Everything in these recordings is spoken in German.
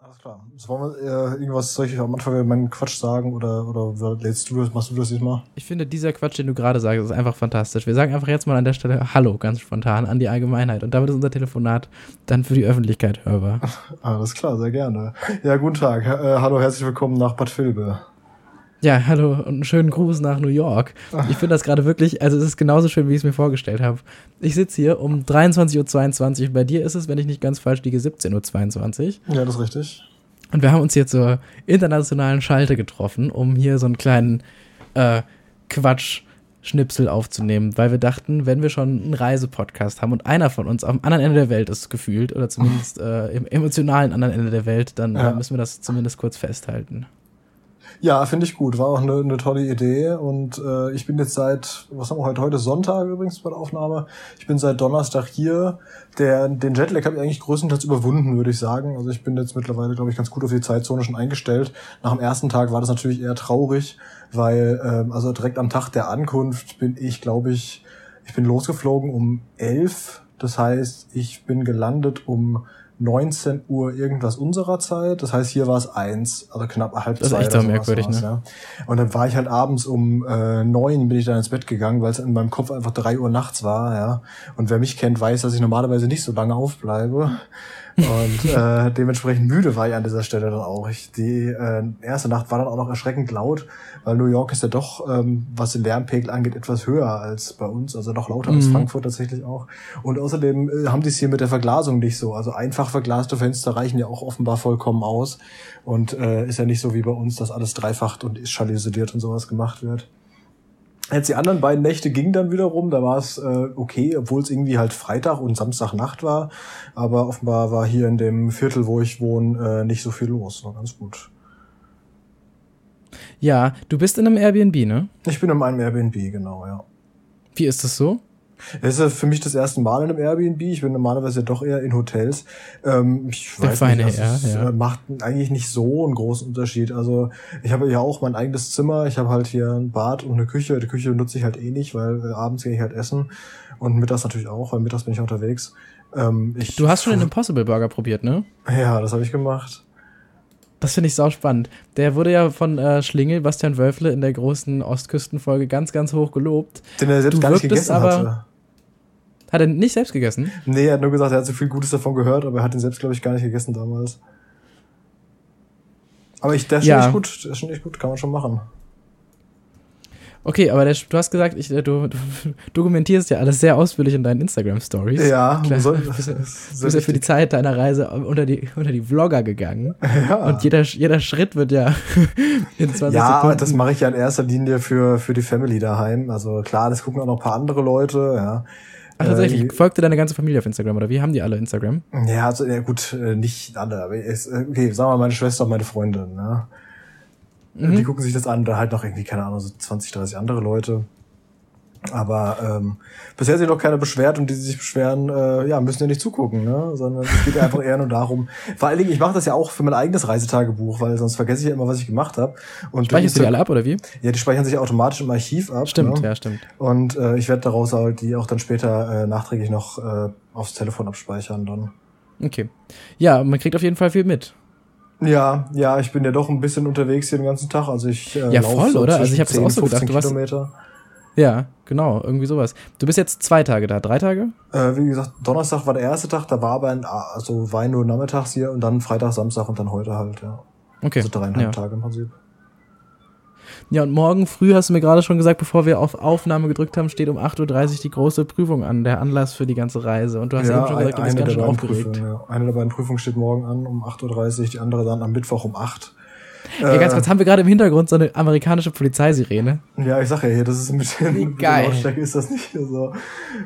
Alles klar. So, wollen wir äh, irgendwas, soll ich am Anfang meinen Quatsch sagen oder, oder lädst du das, machst du das diesmal? Ich finde, dieser Quatsch, den du gerade sagst, ist einfach fantastisch. Wir sagen einfach jetzt mal an der Stelle Hallo ganz spontan an die Allgemeinheit und damit ist unser Telefonat dann für die Öffentlichkeit hörbar. Alles klar, sehr gerne. Ja, guten Tag. Äh, hallo, herzlich willkommen nach Bad Vilbel. Ja, hallo und einen schönen Gruß nach New York. Ich finde das gerade wirklich, also es ist genauso schön, wie ich es mir vorgestellt habe. Ich sitze hier um 23.22 Uhr. Bei dir ist es, wenn ich nicht ganz falsch liege, 17.22 Uhr. Ja, das ist richtig. Und wir haben uns hier zur internationalen Schalte getroffen, um hier so einen kleinen äh, Quatsch-Schnipsel aufzunehmen, weil wir dachten, wenn wir schon einen Reisepodcast haben und einer von uns am anderen Ende der Welt ist gefühlt, oder zumindest äh, im emotionalen anderen Ende der Welt, dann ja. müssen wir das zumindest kurz festhalten. Ja, finde ich gut. War auch eine, eine tolle Idee. Und äh, ich bin jetzt seit, was haben wir heute? Heute Sonntag übrigens bei der Aufnahme. Ich bin seit Donnerstag hier. Der, den Jetlag habe ich eigentlich größtenteils überwunden, würde ich sagen. Also ich bin jetzt mittlerweile, glaube ich, ganz gut auf die Zeitzone schon eingestellt. Nach dem ersten Tag war das natürlich eher traurig, weil ähm, also direkt am Tag der Ankunft bin ich, glaube ich, ich bin losgeflogen um elf. Das heißt, ich bin gelandet um 19 Uhr irgendwas unserer Zeit. Das heißt, hier war es eins, also knapp halb das zwei. Das ist echt so merkwürdig, ne? Ja. Und dann war ich halt abends um äh, neun bin ich dann ins Bett gegangen, weil es in meinem Kopf einfach drei Uhr nachts war, ja. Und wer mich kennt, weiß, dass ich normalerweise nicht so lange aufbleibe. Und äh, dementsprechend müde war ich an dieser Stelle dann auch. Ich, die äh, erste Nacht war dann auch noch erschreckend laut, weil New York ist ja doch, ähm, was den Lärmpegel angeht, etwas höher als bei uns, also noch lauter mhm. als Frankfurt tatsächlich auch. Und außerdem äh, haben die es hier mit der Verglasung nicht so. Also einfach verglaste Fenster reichen ja auch offenbar vollkommen aus. Und äh, ist ja nicht so wie bei uns, dass alles dreifacht und schallisiert und sowas gemacht wird. Jetzt die anderen beiden Nächte gingen dann wiederum, da war es äh, okay, obwohl es irgendwie halt Freitag und Samstagnacht war. Aber offenbar war hier in dem Viertel, wo ich wohne, äh, nicht so viel los. War ganz gut. Ja, du bist in einem Airbnb, ne? Ich bin in einem Airbnb, genau, ja. Wie ist das so? Es ist für mich das erste Mal in einem Airbnb. Ich bin normalerweise doch eher in Hotels. Ähm, ich Der weiß feine nicht, also Herr, ja. macht eigentlich nicht so einen großen Unterschied. Also ich habe ja auch mein eigenes Zimmer. Ich habe halt hier ein Bad und eine Küche. Die Küche nutze ich halt eh nicht, weil äh, abends gehe ich halt essen und mittags natürlich auch, weil mittags bin ich unterwegs. Ähm, ich, du hast schon den Impossible Burger probiert, ne? Ja, das habe ich gemacht. Das finde ich sau spannend. Der wurde ja von äh, Schlingel, Bastian Wölfle, in der großen Ostküstenfolge ganz, ganz hoch gelobt. Den er selbst du gar nicht gegessen aber, hatte. Hat er nicht selbst gegessen? Nee, er hat nur gesagt, er hat so viel Gutes davon gehört, aber er hat ihn selbst, glaube ich, gar nicht gegessen damals. Aber ich, der ist Ja. schon echt gut, der ist schon echt gut, kann man schon machen. Okay, aber der, du hast gesagt, ich, äh, du, du dokumentierst ja alles sehr ausführlich in deinen Instagram-Stories. Ja, Klar. soll, Du bist ja- Du bist ja für die Zeit deiner Reise unter die, unter die Vlogger gegangen. ja. Und jeder, jeder Schritt wird ja in 20 ja, Sekunden. das mache ich ja in erster Linie für, für die Family daheim. Also klar, das gucken auch noch ein paar andere Leute, ja. Ach, tatsächlich, Äh, folgte deine ganze Familie auf Instagram, oder wie haben die alle Instagram? ja, also, ja gut, äh, nicht alle, aber es, äh, okay, sagen wir mal meine Schwester und meine Freundin, ne? Mhm. Die gucken sich das an, da halt noch irgendwie, keine Ahnung, so 20, 30 andere Leute. Aber ähm, bisher sich noch keiner beschwert und die, die sich beschweren, äh, ja, müssen ja nicht zugucken, ne? Sondern es geht ja einfach eher nur darum. Vor allen Dingen, ich mache das ja auch für mein eigenes Reisetagebuch, weil sonst vergesse ich ja immer, was ich gemacht habe. Und Speicherst du die alle ab, oder wie? Ja, die speichern sich automatisch im Archiv ab. Stimmt, ne? ja, stimmt. Und äh, ich werde daraus halt die auch dann später äh, nachträglich noch äh, aufs Telefon abspeichern dann. Okay. Ja, man kriegt auf jeden Fall viel mit. Ja, ja, ich bin ja doch ein bisschen unterwegs hier den ganzen Tag. Also ich äh, Ja, lauf voll, so oder? Also ich hab's 10, auch so gedacht, 15 du warst- Kilometer. Ja, genau, irgendwie sowas. Du bist jetzt zwei Tage da, drei Tage? Äh, wie gesagt, Donnerstag war der erste Tag, da war aber ein, also war nur nachmittags hier und dann Freitag, Samstag und dann heute halt, ja. Okay. Also dreieinhalb ja. Tage im Prinzip. ja, und morgen früh hast du mir gerade schon gesagt, bevor wir auf Aufnahme gedrückt haben, steht um 8.30 Uhr die große Prüfung an, der Anlass für die ganze Reise. Und du hast eben schon gesagt, du bist eine ganz schön aufgeregt. Prüfungen, ja. Eine der beiden Prüfungen steht morgen an um 8.30 Uhr, die andere dann am Mittwoch um 8 Ja, ganz kurz, haben wir gerade im Hintergrund so eine amerikanische Polizeisirene? Ja, ich sag ja hier, das ist ein bisschen Wie geil. ist das nicht so.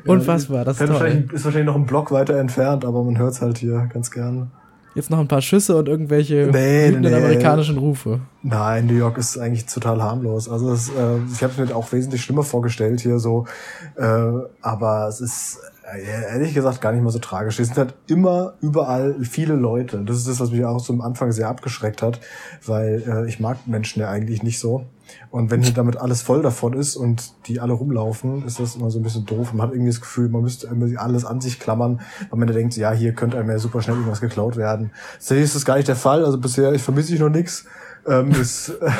Unfassbar, das ist, toll. wahrscheinlich, ist wahrscheinlich noch ein Block weiter entfernt, aber man hört's halt hier ganz gern. Jetzt noch ein paar Schüsse und irgendwelche Nee, nee. amerikanischen Rufe. Nein, New York ist eigentlich total harmlos. Also es, äh, ich habe mir auch wesentlich schlimmer vorgestellt hier so, äh, aber es ist ehrlich gesagt gar nicht mal so tragisch. Es sind halt immer überall viele Leute. Das ist das, was mich auch am Anfang sehr abgeschreckt hat, weil äh, ich mag Menschen ja eigentlich nicht so. Und wenn hier damit alles voll davon ist und die alle rumlaufen, ist das immer so ein bisschen doof. Man hat irgendwie das Gefühl, man müsste alles an sich klammern, weil man da denkt, ja, hier könnte einem ja super schnell irgendwas geklaut werden. Tatsächlich ist das gar nicht der Fall. Also bisher ich vermisse ich noch nichts. Ähm, ist, äh,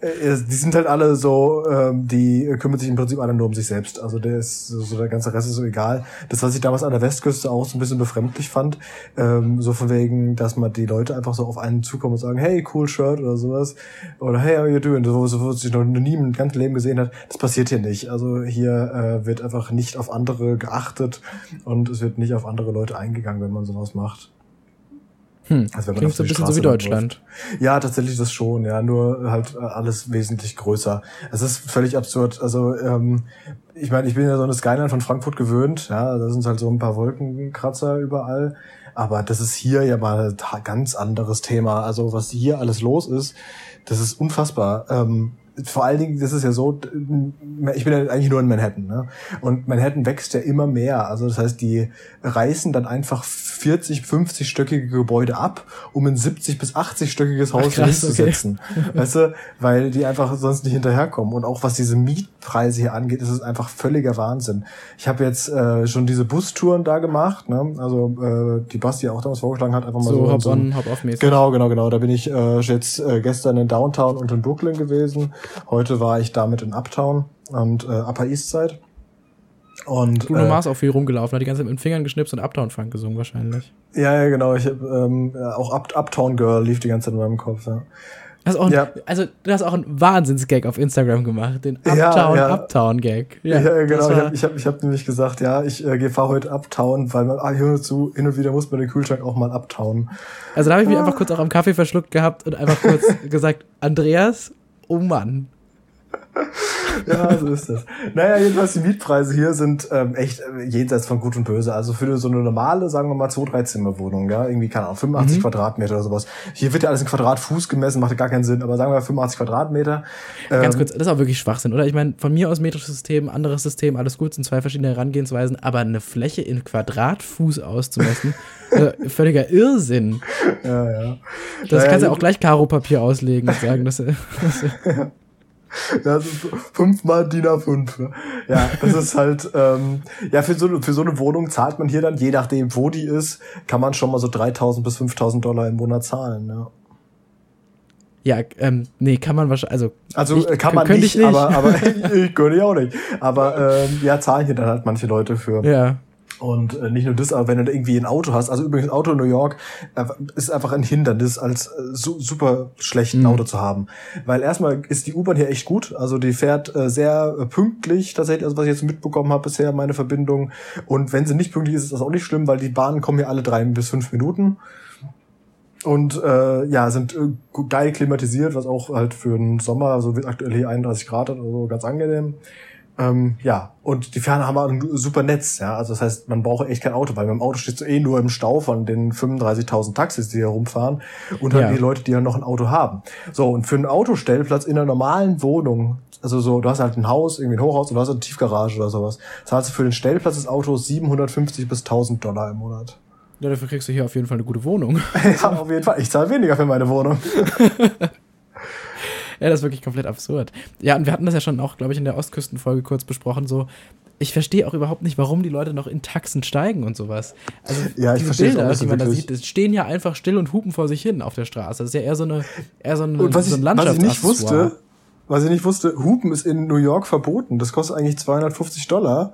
die sind halt alle so, ähm, die kümmern sich im Prinzip alle nur um sich selbst. Also der ist so der ganze Rest ist so egal. Das, was ich damals an der Westküste auch so ein bisschen befremdlich fand, ähm, so von wegen, dass man die Leute einfach so auf einen zukommen und sagen, hey, cool Shirt oder sowas. Oder hey, how you doing? So, so wo sich noch nie im ganzen Leben gesehen hat. Das passiert hier nicht. Also hier äh, wird einfach nicht auf andere geachtet und es wird nicht auf andere Leute eingegangen, wenn man sowas macht. Hm. Also Klingt so ein bisschen so wie Deutschland. Läuft. Ja, tatsächlich das schon, ja, nur halt äh, alles wesentlich größer. Es ist völlig absurd. Also ähm, ich meine, ich bin ja so eine Skyline von Frankfurt gewöhnt, ja, da sind halt so ein paar Wolkenkratzer überall. Aber das ist hier ja mal ein ganz anderes Thema. Also was hier alles los ist, das ist unfassbar. Ähm, vor allen Dingen, das ist ja so, ich bin ja eigentlich nur in Manhattan, ne? Und Manhattan wächst ja immer mehr. Also das heißt, die reißen dann einfach 40, 50-stöckige Gebäude ab, um ein 70 bis 80-stöckiges Haus hinzusetzen. Okay. Weißt du, weil die einfach sonst nicht hinterherkommen. Und auch was diese Mietpreise hier angeht, ist es einfach völliger Wahnsinn. Ich habe jetzt äh, schon diese Bustouren da gemacht, ne? Also äh, die Basti auch damals vorgeschlagen hat, einfach mal so, so hop so on, hop off mäßig. Genau, genau, genau. Da bin ich äh, jetzt äh, gestern in Downtown und in Brooklyn gewesen. Heute war ich damit in Uptown und äh, Upper East Side. Und, Bruno äh, Mars auch viel rumgelaufen, hat die ganze Zeit mit den Fingern geschnipst und Uptown Funk gesungen wahrscheinlich. Ja, ja, genau. Ich hab, ähm, auch Up Uptown Girl lief die ganze Zeit in meinem Kopf, ja. Das auch ein, ja. Also du hast auch einen Wahnsinns-Gag auf Instagram gemacht, den Uptown ja, genau. Ich habe ich hab, ich hab nämlich gesagt, ja, ich äh, fahre heute Uptown, weil man ah, hin und zu hin und wieder muss man den Kühlschrank auch mal Uptown. Also da habe ich mich ah. einfach kurz auch am Kaffee verschluckt gehabt und einfach kurz gesagt, Andreas, oh Mann, ja, so ist das. Naja, jedenfalls die Mietpreise hier sind ähm, echt äh, jenseits von Gut und Böse. Also für so eine normale, sagen wir mal, zwei, drei Zimmerwohnung, ja, irgendwie, keine Ahnung, 85 mhm. Quadratmeter oder sowas. Hier wird ja alles in Quadratfuß gemessen, macht ja gar keinen Sinn, aber sagen wir 85 Quadratmeter. Ähm, Ganz kurz, das ist auch wirklich Schwachsinn, oder? Ich meine, von mir aus metrisches System, anderes System, alles gut, sind zwei verschiedene Herangehensweisen, aber eine Fläche in Quadratfuß auszumessen, äh, völliger Irrsinn. Ja, ja. Das naja, kannst du ja auch gleich Karo-Papier auslegen und sagen, dass, dass ja. Ja, fünfmal DIN A5. Ne? Ja, das ist halt, ähm, ja, für so, für so eine Wohnung zahlt man hier dann, je nachdem, wo die ist, kann man schon mal so 3000 bis 5000 Dollar im Monat zahlen, ja. Ja, ähm, nee, kann man wahrscheinlich, also. Also ich, kann man nicht, nicht, aber, aber ich könnte ich auch nicht. Aber ähm, ja, zahlen hier dann halt manche Leute für. Ja. Und äh, nicht nur das, aber wenn du irgendwie ein Auto hast, also übrigens Auto in New York äh, ist einfach ein Hindernis, als äh, su super schlecht ein mhm. Auto zu haben. Weil erstmal ist die U-Bahn hier echt gut, also die fährt äh, sehr äh, pünktlich tatsächlich, also was ich jetzt mitbekommen habe bisher, meine Verbindung. Und wenn sie nicht pünktlich ist, ist das auch nicht schlimm, weil die Bahnen kommen hier alle drei bis fünf Minuten. Und äh, ja, sind äh, geil klimatisiert, was auch halt für den Sommer, also wird aktuell hier 31 Grad hat, also ganz angenehm. Ähm, ja, und die Ferne haben ein super Netz, ja. Also das heißt, man braucht echt kein Auto, weil beim Auto stehst du eh nur im Stau von den 35.000 Taxis, die hier rumfahren und dann ja. die Leute, die ja noch ein Auto haben. So, und für einen Autostellplatz in einer normalen Wohnung, also so, du hast halt ein Haus, irgendwie ein Hochhaus du hast eine Tiefgarage oder sowas, zahlst du für den Stellplatz des Autos 750 bis 1000 Dollar im Monat. Ja, dafür kriegst du hier auf jeden Fall eine gute Wohnung. ja, auf jeden Fall. Ich zahle weniger für meine Wohnung. ja, das ist wirklich komplett absurd. Ja, und wir hatten das ja schon auch, glaube ich, in der Ostküstenfolge kurz besprochen, so, ich verstehe auch überhaupt nicht, warum die Leute noch in Taxen steigen und sowas. Also ja, ich diese Bilder, die man wirklich. da sieht, stehen ja einfach still und hupen vor sich hin auf der Straße. Das ist ja eher so eine, eher so eine, und was so ein ich, was ich nicht wusste, was ich nicht wusste, Hupen ist in New York verboten. Das kostet eigentlich 250 Dollar.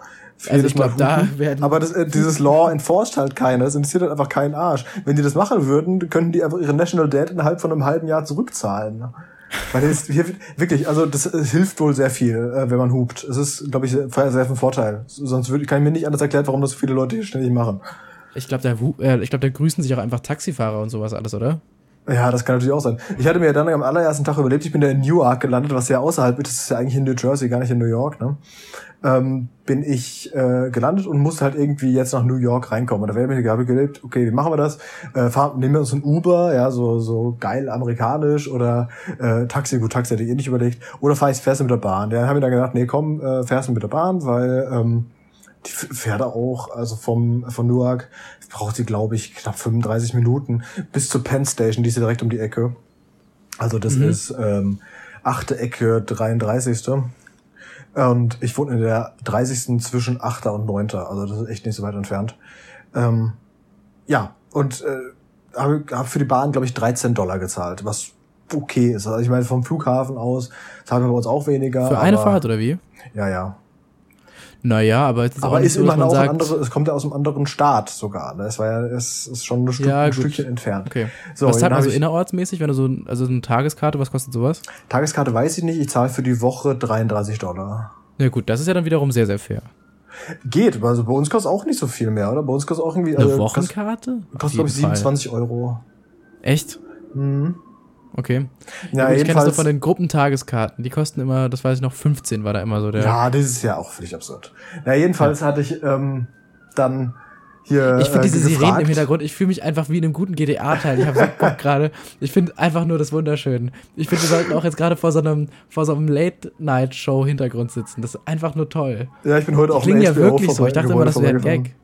Also ich glaube, da werden aber das, äh, dieses Law enforced halt keiner. Das interessiert halt einfach keinen Arsch. Wenn die das machen würden, könnten die einfach ihre National Debt innerhalb von einem halben Jahr zurückzahlen. Weil das hier wirklich, also das, das hilft wohl sehr viel, äh, wenn man hupt. Es ist, glaube ich, sehr, sehr von Vorteil. Sonst würde, kann ich mir nicht anders erklären, warum das so viele Leute hier ständig machen. Ich glaube, da, äh, ich glaube, da grüßen sich auch einfach Taxifahrer und sowas alles, oder? Ja, das kann natürlich auch sein. Ich hatte mir ja dann am allerersten Tag überlebt, ich bin da in Newark gelandet, was ja außerhalb ist, das ist ja eigentlich in New Jersey, gar nicht in New York, ne? Ähm, bin ich äh, gelandet und musste halt irgendwie jetzt nach New York reinkommen. Und da wäre mir habe ich gelebt, okay, wie machen wir das? Äh, fahren, nehmen wir uns ein Uber, ja, so, so geil amerikanisch oder äh, Taxi, gut, Taxi hätte ich eh nicht überlegt. Oder fahr ich, fährst du mit der Bahn? Ja, haben wir dann gedacht, nee, komm, äh, fährst du mit der Bahn, weil ähm, Die fährt auch, also vom, von Newark braucht sie, glaube ich, knapp 35 Minuten bis zur Penn Station, die ist ja direkt um die Ecke. Also das mhm. ist ähm, achte Ecke, 33. Und ich wohne in der 30. zwischen 8. und 9. Also das ist echt nicht so weit entfernt. Ähm, ja, und äh, habe hab für die Bahn, glaube ich, 13 Dollar gezahlt, was okay ist. Also ich meine, vom Flughafen aus zahlen wir bei uns auch weniger. Für eine Fahrt oder wie? Ja, ja. Naja, aber es ist aber auch ist so, immerhin auch sagt, andere, es kommt ja aus einem anderen Staat sogar. Ne? Es war ja, es ist schon ein, Stück, ja, ein Stückchen entfernt. Okay. So, was zahlt man so innerortsmäßig, wenn du so, also eine Tageskarte, was kostet sowas? Tageskarte weiß ich nicht, ich zahle für die Woche 33 Dollar. Ja gut, das ist ja dann wiederum sehr, sehr fair. Geht, also bei uns kostet auch nicht so viel mehr, oder? Bei uns kostet auch irgendwie. Eine also, Wochenkarte? Kostet, kostet glaube ich, 27 Fall. Euro. Echt? Mhm. Okay. Ja, ich kenne das doch von den Gruppentageskarten. Die kosten immer, das weiß ich noch, 15 war da immer so der. Ja, das ist ja auch völlig absurd. Na, jedenfalls ja. hatte ich ähm, dann hier. Ich finde äh, diese Sirenen im Hintergrund, ich fühle mich einfach wie in einem guten GTA-Teil. Ich habe so Bock gerade. Ich finde einfach nur das wunderschön. Ich finde, wir sollten auch jetzt gerade vor so einem, vor so einem Late-Night-Show-Hintergrund sitzen. Das ist einfach nur toll. Ja, ich bin heute auch klingen ja wirklich so. Ich dachte immer, das wäre ein Gag.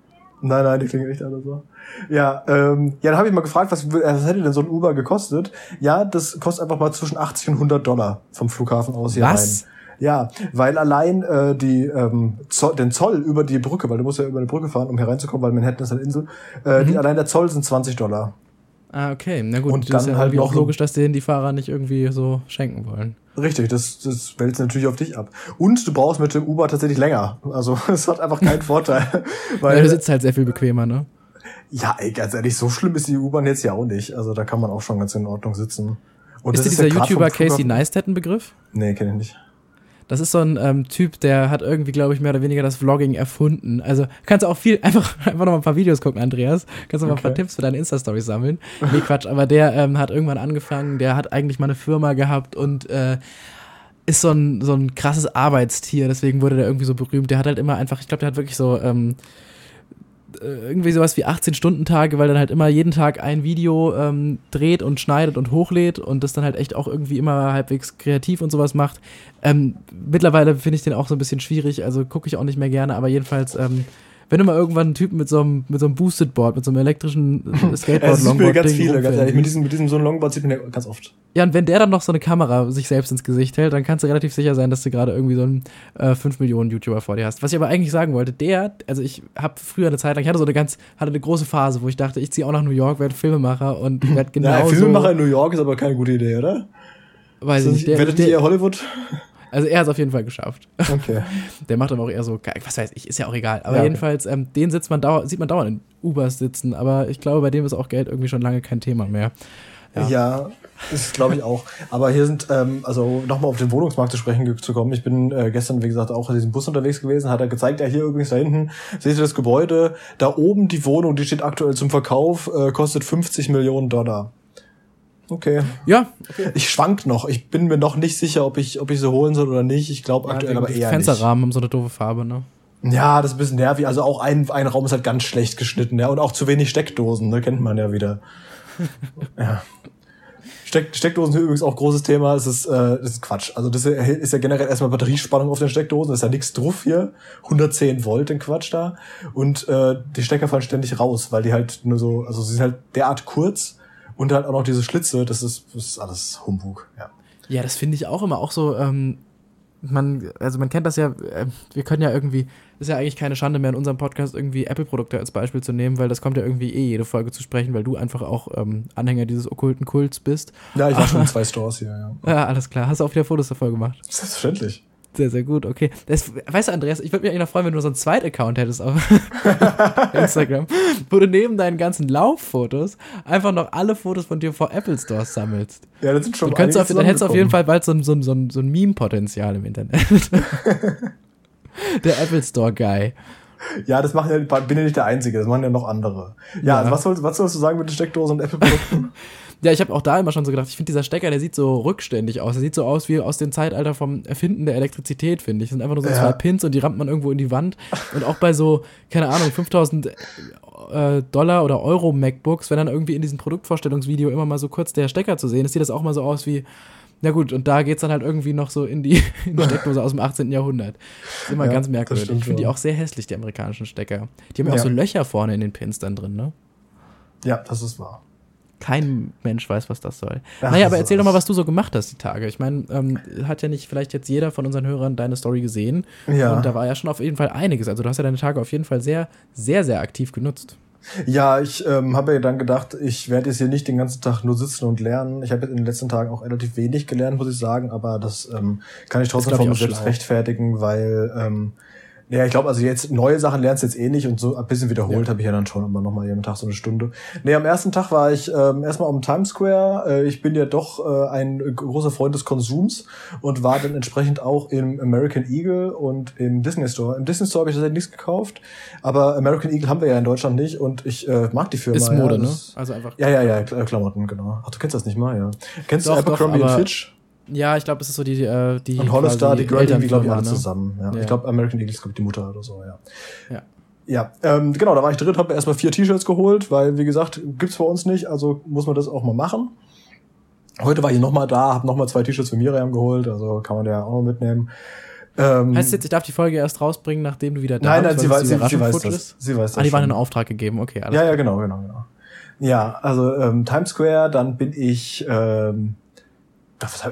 Nein, nein, die klingen echt alle so. Ja, ähm, ja, dann habe ich mal gefragt, was, was hätte denn so ein Uber gekostet? Ja, das kostet einfach mal zwischen 80 und 100 Dollar vom Flughafen aus hier was? rein. Ja, weil allein äh, die ähm, Zoll, den Zoll über die Brücke, weil du musst ja über eine Brücke fahren, um hier reinzukommen, weil Manhattan ist eine Insel, äh, mhm. die, allein der Zoll sind 20 Dollar. Ah, okay. Na gut, und das dann ist ja halt auch logisch, dass denen die Fahrer nicht irgendwie so schenken wollen. Richtig, das, das wälzt natürlich auf dich ab. Und du brauchst mit dem Uber tatsächlich länger. Also es hat einfach keinen Vorteil. Weil, ja, du sitzt halt sehr viel bequemer, ne? Ja, ey, ganz ehrlich, so schlimm ist die U-Bahn jetzt ja auch nicht. Also da kann man auch schon ganz in Ordnung sitzen. Und ist dir dieser YouTuber Casey Neistat ein Begriff? Nee, kenne ich nicht. Das ist so ein ähm, Typ, der hat irgendwie, glaube ich, mehr oder weniger das Vlogging erfunden. Also kannst du auch viel, einfach, einfach noch mal ein paar Videos gucken, Andreas. Kannst du mal okay. ein paar Tipps für deine Insta-Stories sammeln. Nee, Quatsch, aber der ähm, hat irgendwann angefangen, der hat eigentlich mal eine Firma gehabt und äh, ist so ein, so ein krasses Arbeitstier, deswegen wurde der irgendwie so berühmt. Der hat halt immer einfach, ich glaube, der hat wirklich so ähm, äh, irgendwie sowas wie 18-Stunden-Tage, weil dann halt immer jeden Tag ein Video ähm, dreht und schneidet und hochlädt und das dann halt echt auch irgendwie immer halbwegs kreativ und sowas macht. Ähm, mittlerweile finde ich den auch so ein bisschen schwierig, also gucke ich auch nicht mehr gerne, aber jedenfalls ähm, wenn du mal irgendwann einen Typen mit so einem, mit so einem Boosted Board, mit so einem elektrischen Skateboard, ja, Longboard. ganz viele, ganz ehrlich. Mit diesem, mit diesem so einem Longboard sieht man ja ganz oft. Ja, und wenn der dann noch so eine Kamera sich selbst ins Gesicht hält, dann kannst du relativ sicher sein, dass du gerade irgendwie so einen äh, 5 Millionen YouTuber vor dir hast. Was ich aber eigentlich sagen wollte, der, also ich habe früher eine Zeit lang, ich hatte so eine ganz, hatte eine große Phase, wo ich dachte, ich ziehe auch nach New York, werde Filmemacher und werde genau. Ja, Filmemacher in New York ist aber keine gute Idee, oder? Weiß ich nicht. Werdet ihr Hollywood? Also er hat es auf jeden Fall geschafft. Okay. Der macht aber auch eher so, was weiß ich, ist ja auch egal. Aber ja, jedenfalls, ähm, den sitzt man dauer, sieht man dauernd in Ubers sitzen, aber ich glaube, bei dem ist auch Geld irgendwie schon lange kein Thema mehr. Ja, ja ist glaube ich auch. Aber hier sind, ähm, also nochmal auf den Wohnungsmarkt zu sprechen zu kommen. Ich bin äh, gestern, wie gesagt, auch in diesem Bus unterwegs gewesen, hat er gezeigt, ja hier übrigens da hinten, seht ihr das Gebäude, da oben die Wohnung, die steht aktuell zum Verkauf, äh, kostet 50 Millionen Dollar. Okay. Ja. Okay. Ich schwank noch. Ich bin mir noch nicht sicher, ob ich, ob ich sie holen soll oder nicht. Ich glaube ja, aktuell aber eher Fensterrahmen haben so eine doofe Farbe, ne? Ja, das ist ein bisschen nervig. Also auch ein, ein Raum ist halt ganz schlecht geschnitten, ja. Und auch zu wenig Steckdosen, ne? Kennt man ja wieder. ja. Steck, Steckdosen sind übrigens auch großes Thema. Das ist, äh, das ist Quatsch. Also das ist ja generell erstmal Batteriespannung auf den Steckdosen. Das ist ja nichts drauf hier. 110 Volt, den Quatsch da. Und äh, die Stecker fallen ständig raus, weil die halt nur so, also sie sind halt derart kurz, und halt auch noch diese Schlitze, das ist, das ist alles Humbug, ja. Ja, das finde ich auch immer auch so, ähm, man, also man kennt das ja, äh, wir können ja irgendwie, ist ja eigentlich keine Schande mehr in unserem Podcast irgendwie Apple-Produkte als Beispiel zu nehmen, weil das kommt ja irgendwie eh jede Folge zu sprechen, weil du einfach auch ähm, Anhänger dieses okkulten Kults bist. Ja, ich war schon in zwei Stores hier, ja. Ja, alles klar. Hast du auch wieder Fotos davor gemacht? Selbstverständlich. Sehr, sehr gut, okay. Das, weißt du, Andreas, ich würde mich eigentlich noch freuen, wenn du so einen Zweit-Account hättest auf Instagram, wo du neben deinen ganzen Lauffotos einfach noch alle Fotos von dir vor Apple Stores sammelst. Ja, das sind schon auf, Dann hättest du auf jeden Fall bald so ein, so ein, so ein, so ein Meme-Potenzial im Internet. der Apple Store Guy. Ja, das machen ja, bin ja nicht der Einzige, das machen ja noch andere. Ja, ja. Also was, sollst, was sollst du sagen mit den Steckdosen und Apple-Produkten? Ja, ich habe auch da immer schon so gedacht, ich finde dieser Stecker, der sieht so rückständig aus. Der sieht so aus wie aus dem Zeitalter vom Erfinden der Elektrizität, finde ich. Das sind einfach nur so ja. zwei Pins und die rammt man irgendwo in die Wand. Und auch bei so, keine Ahnung, 5000 äh, Dollar oder Euro MacBooks, wenn dann irgendwie in diesem Produktvorstellungsvideo immer mal so kurz der Stecker zu sehen ist, sieht das auch mal so aus wie, Ja gut, und da geht's dann halt irgendwie noch so in die, in die Steckdose aus dem 18. Jahrhundert. ist immer Ja, ganz merkwürdig. Ich finde die auch sehr hässlich, die amerikanischen Stecker. Die haben ja auch so Löcher vorne in den Pins dann drin, ne? Ja, das ist wahr. Kein Mensch weiß, was das soll. Ach, naja, aber ist erzähl doch mal, was du so gemacht hast die Tage. Ich meine, ähm, hat ja nicht vielleicht jetzt jeder von unseren Hörern deine Story gesehen. Ja. Und da war ja schon auf jeden Fall einiges. Also du hast ja deine Tage auf jeden Fall sehr, sehr, sehr aktiv genutzt. Ja, ich ähm, habe mir dann gedacht, ich werde jetzt hier nicht den ganzen Tag nur sitzen und lernen. Ich habe jetzt in den letzten Tagen auch relativ wenig gelernt, muss ich sagen, aber das ähm, kann ich trotzdem von mir selbst rechtfertigen, weil ähm, ja, ich glaube, also jetzt neue Sachen lernst du jetzt eh nicht und so ein bisschen wiederholt Ja. habe ich ja dann schon immer noch mal jeden Tag so eine Stunde. Nee, am ersten Tag war ich ähm, erstmal am Times Square. Äh, ich bin ja doch äh, ein großer Freund des Konsums und war dann entsprechend auch im American Eagle und im Disney Store. Im Disney Store habe ich tatsächlich nichts gekauft, aber American Eagle haben wir ja in Deutschland nicht und ich äh, mag die Firma. Ist ja, Mode, ne? das- Also einfach. ja, ja, ja, Kla- Klamotten, genau. Ach, du kennst das nicht mal, ja. Kennst Doch, du doch, Abercrombie aber- Fitch Ja, ich glaube, es ist so die, äh, die und Hollister, die gehören irgendwie, glaube ich, alle ne? zusammen. Ja. Ja. Ich glaube, American Eagle ist, glaube ich, die Mutter oder so, ja. Ja. Ja, ähm, genau, da war ich drin, habe erstmal vier T-Shirts geholt, weil, wie gesagt, gibt's bei uns nicht, also muss man das auch mal machen. Heute war ich nochmal da, habe nochmal zwei T-Shirts für Miriam geholt, also kann man ja auch noch mitnehmen. Ähm, Heißt jetzt, ich darf die Folge erst rausbringen, nachdem du wieder da nein, bist? nein, sie, weil weiß, sie, sie weiß das. ist? Sie weiß das Ah, die waren schon. in Auftrag gegeben, okay, alles Ja, ja, genau, genau, genau. Ja, also ähm, Times Square, dann bin ich, ähm,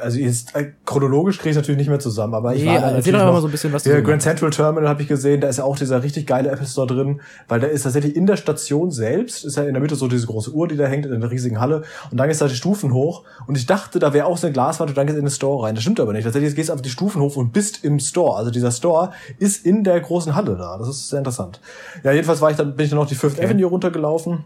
also jetzt äh, chronologisch kriege ich natürlich nicht mehr zusammen, aber ich Nee, war erzähl doch mal so ein bisschen, was der Grand Central Terminal habe ich gesehen, da ist ja auch dieser richtig geile Apple Store drin, weil da ist tatsächlich in der Station selbst, ist ja in der Mitte so diese große Uhr, die da hängt in einer riesigen Halle und dann ist da die Stufen hoch und ich dachte, da wäre auch so eine Glaswand und dann geht's in den Store rein. Das stimmt aber nicht. Tatsächlich gehst du auf die Stufen hoch und bist im Store. Also dieser Store ist in der großen Halle da. Das ist sehr interessant. Ja, jedenfalls war ich dann, bin ich dann noch die Fifth Okay. Avenue runtergelaufen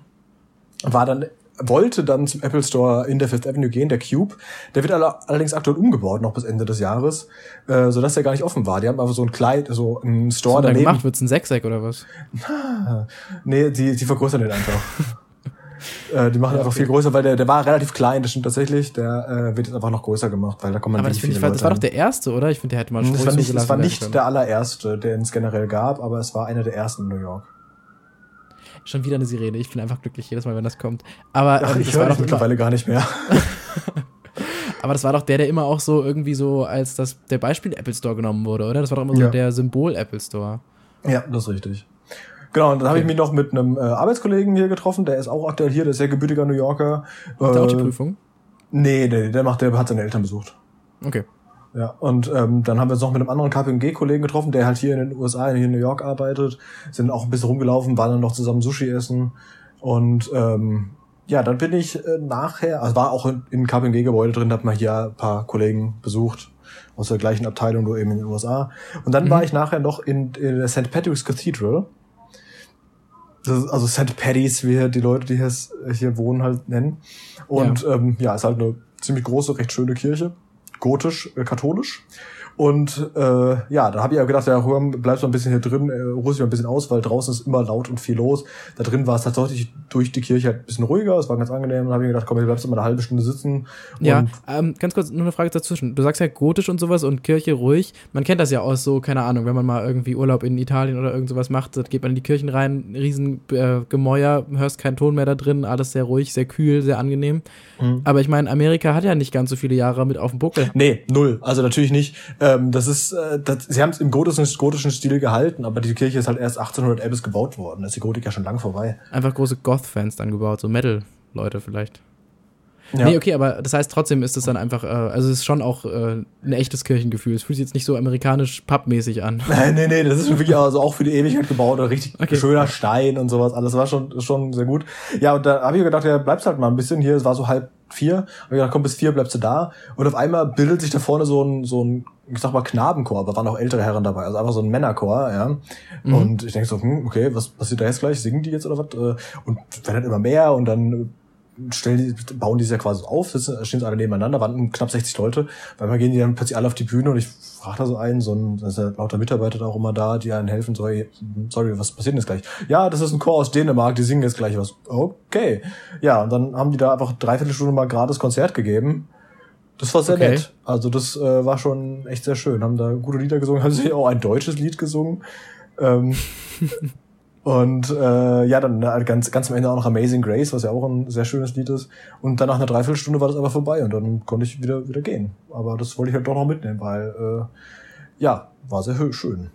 war dann wollte dann zum Apple Store in der Fifth Avenue gehen, der Cube. Der wird alle, allerdings aktuell umgebaut, noch bis Ende des Jahres, äh, sodass der gar nicht offen war. Die haben einfach so ein Kleid, so einen Store Was daneben. gemacht? Wird's ein Sechseck oder was? Nee, die, die vergrößern den einfach. äh, die machen Ja, einfach okay. viel größer, weil der, der war relativ klein, das stimmt tatsächlich. Der äh, wird jetzt einfach noch größer gemacht, weil da kommt man Aber das, finde ich, viele war- das war doch der erste, oder? Ich finde, der hätte mal hin. das war nicht, das war nicht der allererste, den es generell gab, aber es war einer der ersten in New York. Schon wieder eine Sirene. Ich bin einfach glücklich jedes Mal, wenn das kommt. Aber, Ach, ähm, ich das höre war dich doch immer, mittlerweile gar nicht mehr. aber das war doch der, der immer auch so irgendwie so als das, der Beispiel Apple Store genommen wurde, oder? Das war doch immer so Ja. der Symbol Apple Store. Ja, das ist richtig. Genau, und dann habe ich Okay. mich noch mit einem äh, Arbeitskollegen hier getroffen, der ist auch aktuell hier, der ist sehr gebürtiger New Yorker. Macht er auch die Äh, Prüfung? Nee, nee, der macht, der hat seine Eltern besucht. Okay. Ja, und ähm, dann haben wir uns noch mit einem anderen KPMG-Kollegen getroffen, der halt hier in den USA, hier in New York arbeitet, sind auch ein bisschen rumgelaufen, waren dann noch zusammen Sushi essen und ähm, ja, dann bin ich äh, nachher, also war auch in, in KPMG-Gebäude drin, hab mal hier ein paar Kollegen besucht aus der gleichen Abteilung, nur eben in den USA. Und dann Mhm. war ich nachher noch in, in der St. Patrick's Cathedral. Ist, also St. Paddy's, wie die Leute, die hier, hier wohnen, halt nennen. Und ja. Ähm, ja, ist halt eine ziemlich große, recht schöne Kirche gotisch, äh, katholisch. Und äh, ja, da habe ich ja gedacht, ja, bleibst du ein bisschen hier drin, äh, ruhst dich mal ein bisschen aus, weil draußen ist immer laut und viel los. Da drin war es tatsächlich durch die Kirche halt ein bisschen ruhiger, es war ganz angenehm. Dann habe ich mir gedacht, komm, hier bleibst du mal eine halbe Stunde sitzen. Ja, ähm, ganz kurz nur eine Frage dazwischen. Du sagst ja gotisch und sowas und Kirche ruhig. Man kennt das ja aus so, keine Ahnung, wenn man mal irgendwie Urlaub in Italien oder irgend sowas macht, dann geht man in die Kirchen rein, riesen äh, Gemäuer, hörst keinen Ton mehr da drin, alles sehr ruhig, sehr kühl, sehr angenehm. Mhm. Aber ich meine, Amerika hat ja nicht ganz so viele Jahre mit auf dem Buckel. Nee, null. Also natürlich nicht. Ähm, das ist, äh, das, sie haben es im gotischen, gotischen Stil gehalten, aber die Kirche ist halt erst 1811 gebaut worden. Da ist die Gotik ja schon lang vorbei. Einfach große Goth-Fans dann gebaut, so Metal-Leute vielleicht. Ja. Nee, okay, aber das heißt trotzdem ist es dann einfach, äh, also es ist schon auch äh, ein echtes Kirchengefühl. Es fühlt sich jetzt nicht so amerikanisch pubmäßig an. Nein, nee, nee, das ist schon wirklich also auch für die Ewigkeit gebaut und richtig Okay. schöner Stein und sowas. Alles war schon, schon sehr gut. Ja, und da habe ich gedacht, ja, bleibst halt mal ein bisschen hier. Es war so halb vier. Hab ich gedacht, komm, bis vier bleibst du da. Und auf einmal bildet sich da vorne so ein, so ein, ich sag mal, Knabenchor, aber waren auch ältere Herren dabei. Also einfach so ein Männerchor, ja. Mhm. Und ich denke so, hm, okay, was passiert da jetzt gleich? Singen die jetzt oder was? Äh, Und werden dann immer mehr und dann stellen die, bauen die sich ja quasi auf, sitzen, stehen sie alle nebeneinander, waren knapp 60 Leute, weil man gehen die dann plötzlich alle auf die Bühne und ich frage da so einen, so ein, ist ja lauter Mitarbeiter da auch immer da, die einen helfen, so, hey, sorry, was passiert denn jetzt gleich? Ja, das ist ein Chor aus Dänemark, die singen jetzt gleich was. Okay. Ja, und dann haben die da einfach dreiviertel Stunde mal gratis Konzert gegeben. Das war sehr Okay. nett. Also das äh, war schon echt sehr schön. Haben da gute Lieder gesungen, haben sie auch ein deutsches Lied gesungen. Ähm, Und äh, ja, dann äh, ganz, ganz am Ende auch noch Amazing Grace, was ja auch ein sehr schönes Lied ist. Und dann nach einer Dreiviertelstunde war das aber vorbei und dann konnte ich wieder wieder gehen. Aber das wollte ich halt doch noch mitnehmen, weil äh, ja, war sehr schön.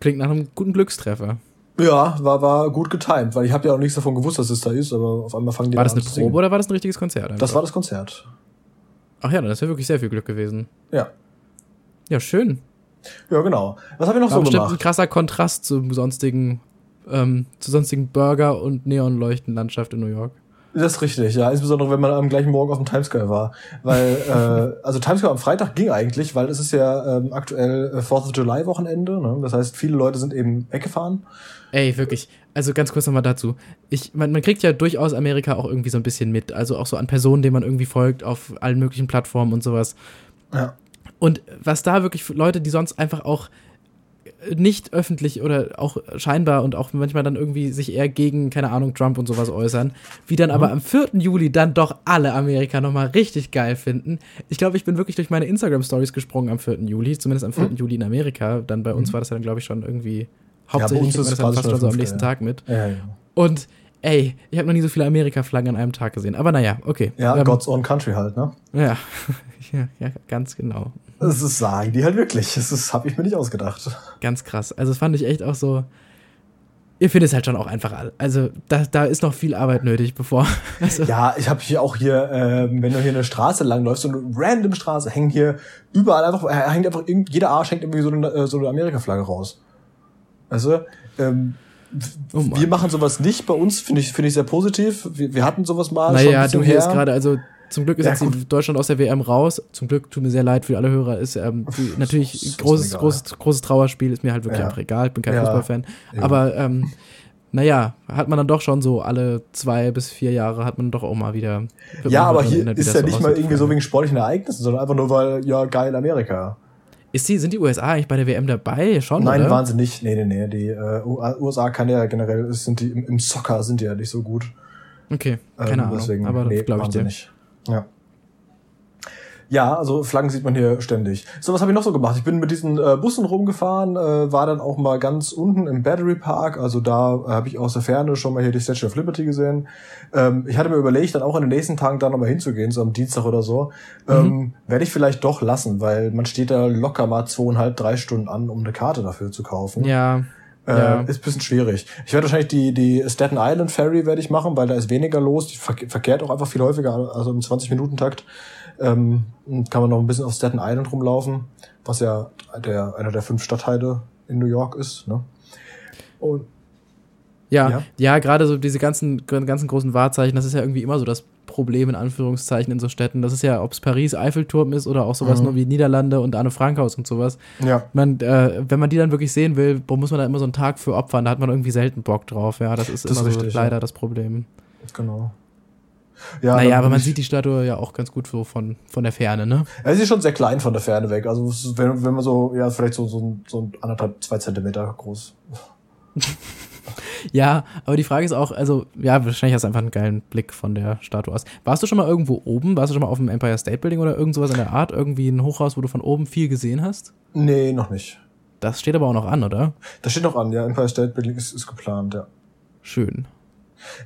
Klingt nach einem guten Glückstreffer. Ja, war, war gut getimt, weil ich habe ja auch nichts davon gewusst, dass es da ist, aber auf einmal fangen die War das eine Probe oder war das ein richtiges Konzert? Einfach? Das war das Konzert. Ach ja, das wäre wirklich sehr viel Glück gewesen. Ja. Ja, schön. Ja, genau. Was habe ich noch war so gemacht? ein krasser Kontrast zum sonstigen, ähm, zu sonstigen Burger- und Neonleuchtenlandschaft in New York. Das ist richtig, ja. Insbesondere, wenn man am gleichen Morgen auf dem Times Square war. Weil, äh, also Times Square am Freitag ging eigentlich, weil es ist ja ähm, aktuell 4th of July Wochenende. Ne? Das heißt, viele Leute sind eben weggefahren. Ey, wirklich. Also ganz kurz nochmal dazu. Ich, man, man kriegt ja durchaus Amerika auch irgendwie so ein bisschen mit. Also auch so an Personen, denen man irgendwie folgt auf allen möglichen Plattformen und sowas. Ja. Und was da wirklich Leute, die sonst einfach auch nicht öffentlich oder auch scheinbar und auch manchmal dann irgendwie sich eher gegen, keine Ahnung, Trump und sowas äußern, wie dann mhm. aber am 4. Juli dann doch alle Amerika nochmal richtig geil finden. Ich glaube, ich bin wirklich durch meine Instagram-Stories gesprungen am 4. Juli, zumindest am 4. Mhm. Juli in Amerika. Dann bei uns mhm. war das ja dann, glaube ich, schon irgendwie hauptsächlich ja, das dann fast schon so am nächsten ja. Tag mit. Ja, ja. Und ey, ich habe noch nie so viele Amerika-Flaggen an einem Tag gesehen. Aber naja, okay. Ja, ähm, God's Own Country halt, ne? Ja, ja, ja ganz genau. Das ist, sagen die halt wirklich. Das habe ich mir nicht ausgedacht. Ganz krass. Also, das fand ich echt auch so. Ihr findet es halt schon auch einfach, also da, da ist noch viel Arbeit nötig, bevor. Also. Ja, ich habe hier auch hier, äh, wenn du hier eine Straße langläufst, so eine random Straße, hängen hier überall einfach, äh, hängt einfach, jeder Arsch hängt irgendwie so eine, äh, so eine Amerika-Flagge raus. Also, ähm, oh wir machen sowas nicht bei uns, finde ich, finde ich sehr positiv. Wir, wir hatten sowas mal. Naja, du hier ist gerade, also zum Glück ist ja, jetzt Deutschland aus der WM raus. Zum Glück tut mir sehr leid für alle Hörer. Ist ähm, die, natürlich ist großes, großes, großes Trauerspiel. Ist mir halt wirklich ja. einfach egal. Ich bin kein ja. Fußballfan. Aber ähm, naja, hat man dann doch schon so alle zwei bis vier Jahre hat man doch auch mal wieder. Ja, aber hier ist ja nicht mal irgendwie so wegen sportlichen Ereignissen, sondern einfach nur weil, ja, geil, Amerika. Ist die, sind die USA eigentlich bei der WM dabei? Schon, Nein, oder? waren sie nicht. Nee, nee, nee. Die äh, USA kann ja generell, sind die im, im Soccer sind die ja nicht so gut. Okay, keine ähm, Ahnung. Deswegen, aber nee, glaube ich dir. Nicht. Ja. Ja, also Flaggen sieht man hier ständig. So, was habe ich noch so gemacht? Ich bin mit diesen äh, Bussen rumgefahren, äh, war dann auch mal ganz unten im Battery Park. Also da äh, habe ich aus der Ferne schon mal hier die Statue of Liberty gesehen. Ähm, ich hatte mir überlegt, dann auch in den nächsten Tagen da nochmal hinzugehen, so am Dienstag oder so. Mhm. Ähm, Werde ich vielleicht doch lassen, weil man steht da locker mal zweieinhalb, drei Stunden an, um eine Karte dafür zu kaufen. Ja. Äh, ja. Ist bisschen schwierig. Ich werde wahrscheinlich die, die Staten Island Ferry werde ich machen, weil da ist weniger los. Die verkehrt auch einfach viel häufiger, also im 20-Minuten-Takt. Ähm, kann man noch ein bisschen auf Staten Island rumlaufen, was ja der, einer der fünf Stadtteile in New York ist. Ne? Und ja, ja, ja gerade so diese ganzen, ganzen großen Wahrzeichen, das ist ja irgendwie immer so das Problem in Anführungszeichen in so Städten. Das ist ja, ob es Paris, Eiffelturm ist oder auch sowas mhm. nur wie Niederlande und Anne Frankhaus und sowas. Ja. Man, äh, wenn man die dann wirklich sehen will, muss man da immer so einen Tag für opfern. Da hat man irgendwie selten Bock drauf. Ja, das ist das immer ist richtig, so leider ja. das Problem. Genau. Ja, naja, aber man sieht die Statue ja auch ganz gut so von, von der Ferne, ne? Ja, sie ist schon sehr klein von der Ferne weg. Also wenn, wenn man so, ja, vielleicht so, so, so anderthalb, zwei Zentimeter groß. ja, aber die Frage ist auch, also, ja, wahrscheinlich hast du einfach einen geilen Blick von der Statue aus. Warst du schon mal irgendwo oben? Warst du schon mal auf dem Empire State Building oder irgend sowas in der Art? Irgendwie ein Hochhaus, wo du von oben viel gesehen hast? Nee, noch nicht. Das steht aber auch noch an, oder? Das steht noch an, ja. Empire State Building ist, ist geplant, ja. Schön.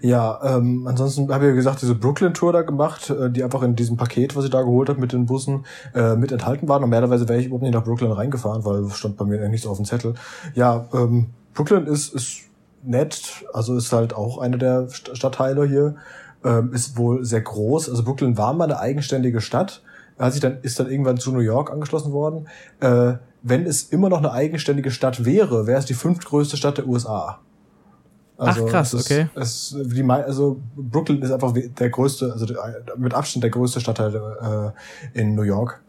Ja, ähm, ansonsten habe ich ja gesagt, diese Brooklyn-Tour da gemacht, äh, die einfach in diesem Paket, was ich da geholt habe mit den Bussen, äh, mit enthalten war. Normalerweise wäre ich überhaupt nicht nach Brooklyn reingefahren, weil stand bei mir nicht so auf dem Zettel. Ja, ähm, Brooklyn ist, ist nett, also ist halt auch eine der Stadtteile hier, ähm, ist wohl sehr groß. Also Brooklyn war mal eine eigenständige Stadt, hat sich dann, ist dann irgendwann zu New York angeschlossen worden. Äh, wenn es immer noch eine eigenständige Stadt wäre, wäre es die fünftgrößte Stadt der USA. Also Ach krass, es okay. Ist, es, die, also Brooklyn ist einfach der größte, also mit Abstand der größte Stadtteil äh, in New York.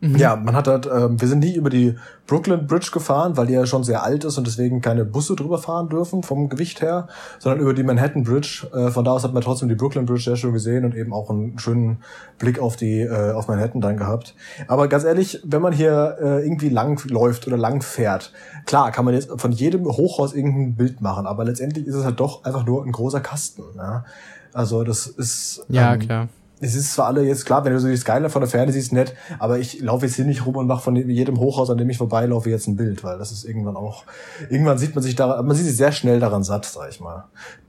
Mhm. Ja, man hat halt, äh, wir sind nie über die Brooklyn Bridge gefahren, weil die ja schon sehr alt ist und deswegen keine Busse drüber fahren dürfen vom Gewicht her, sondern über die Manhattan Bridge. Äh, von da aus hat man trotzdem die Brooklyn Bridge sehr schön gesehen und eben auch einen schönen Blick auf die äh, auf Manhattan dann gehabt. Aber ganz ehrlich, wenn man hier äh, irgendwie lang läuft oder lang fährt, klar kann man jetzt von jedem Hochhaus irgendein Bild machen, aber letztendlich ist es halt doch einfach nur ein großer Kasten. Ja? Also das ist ja ähm, klar es ist zwar alle jetzt klar, wenn du so die Skyline von der Ferne siehst, nett, aber ich laufe jetzt hier nicht rum und mache von jedem Hochhaus, an dem ich vorbeilaufe, jetzt ein Bild, weil das ist irgendwann auch, irgendwann sieht man sich da, man sieht sich sehr schnell daran satt, sag ich mal.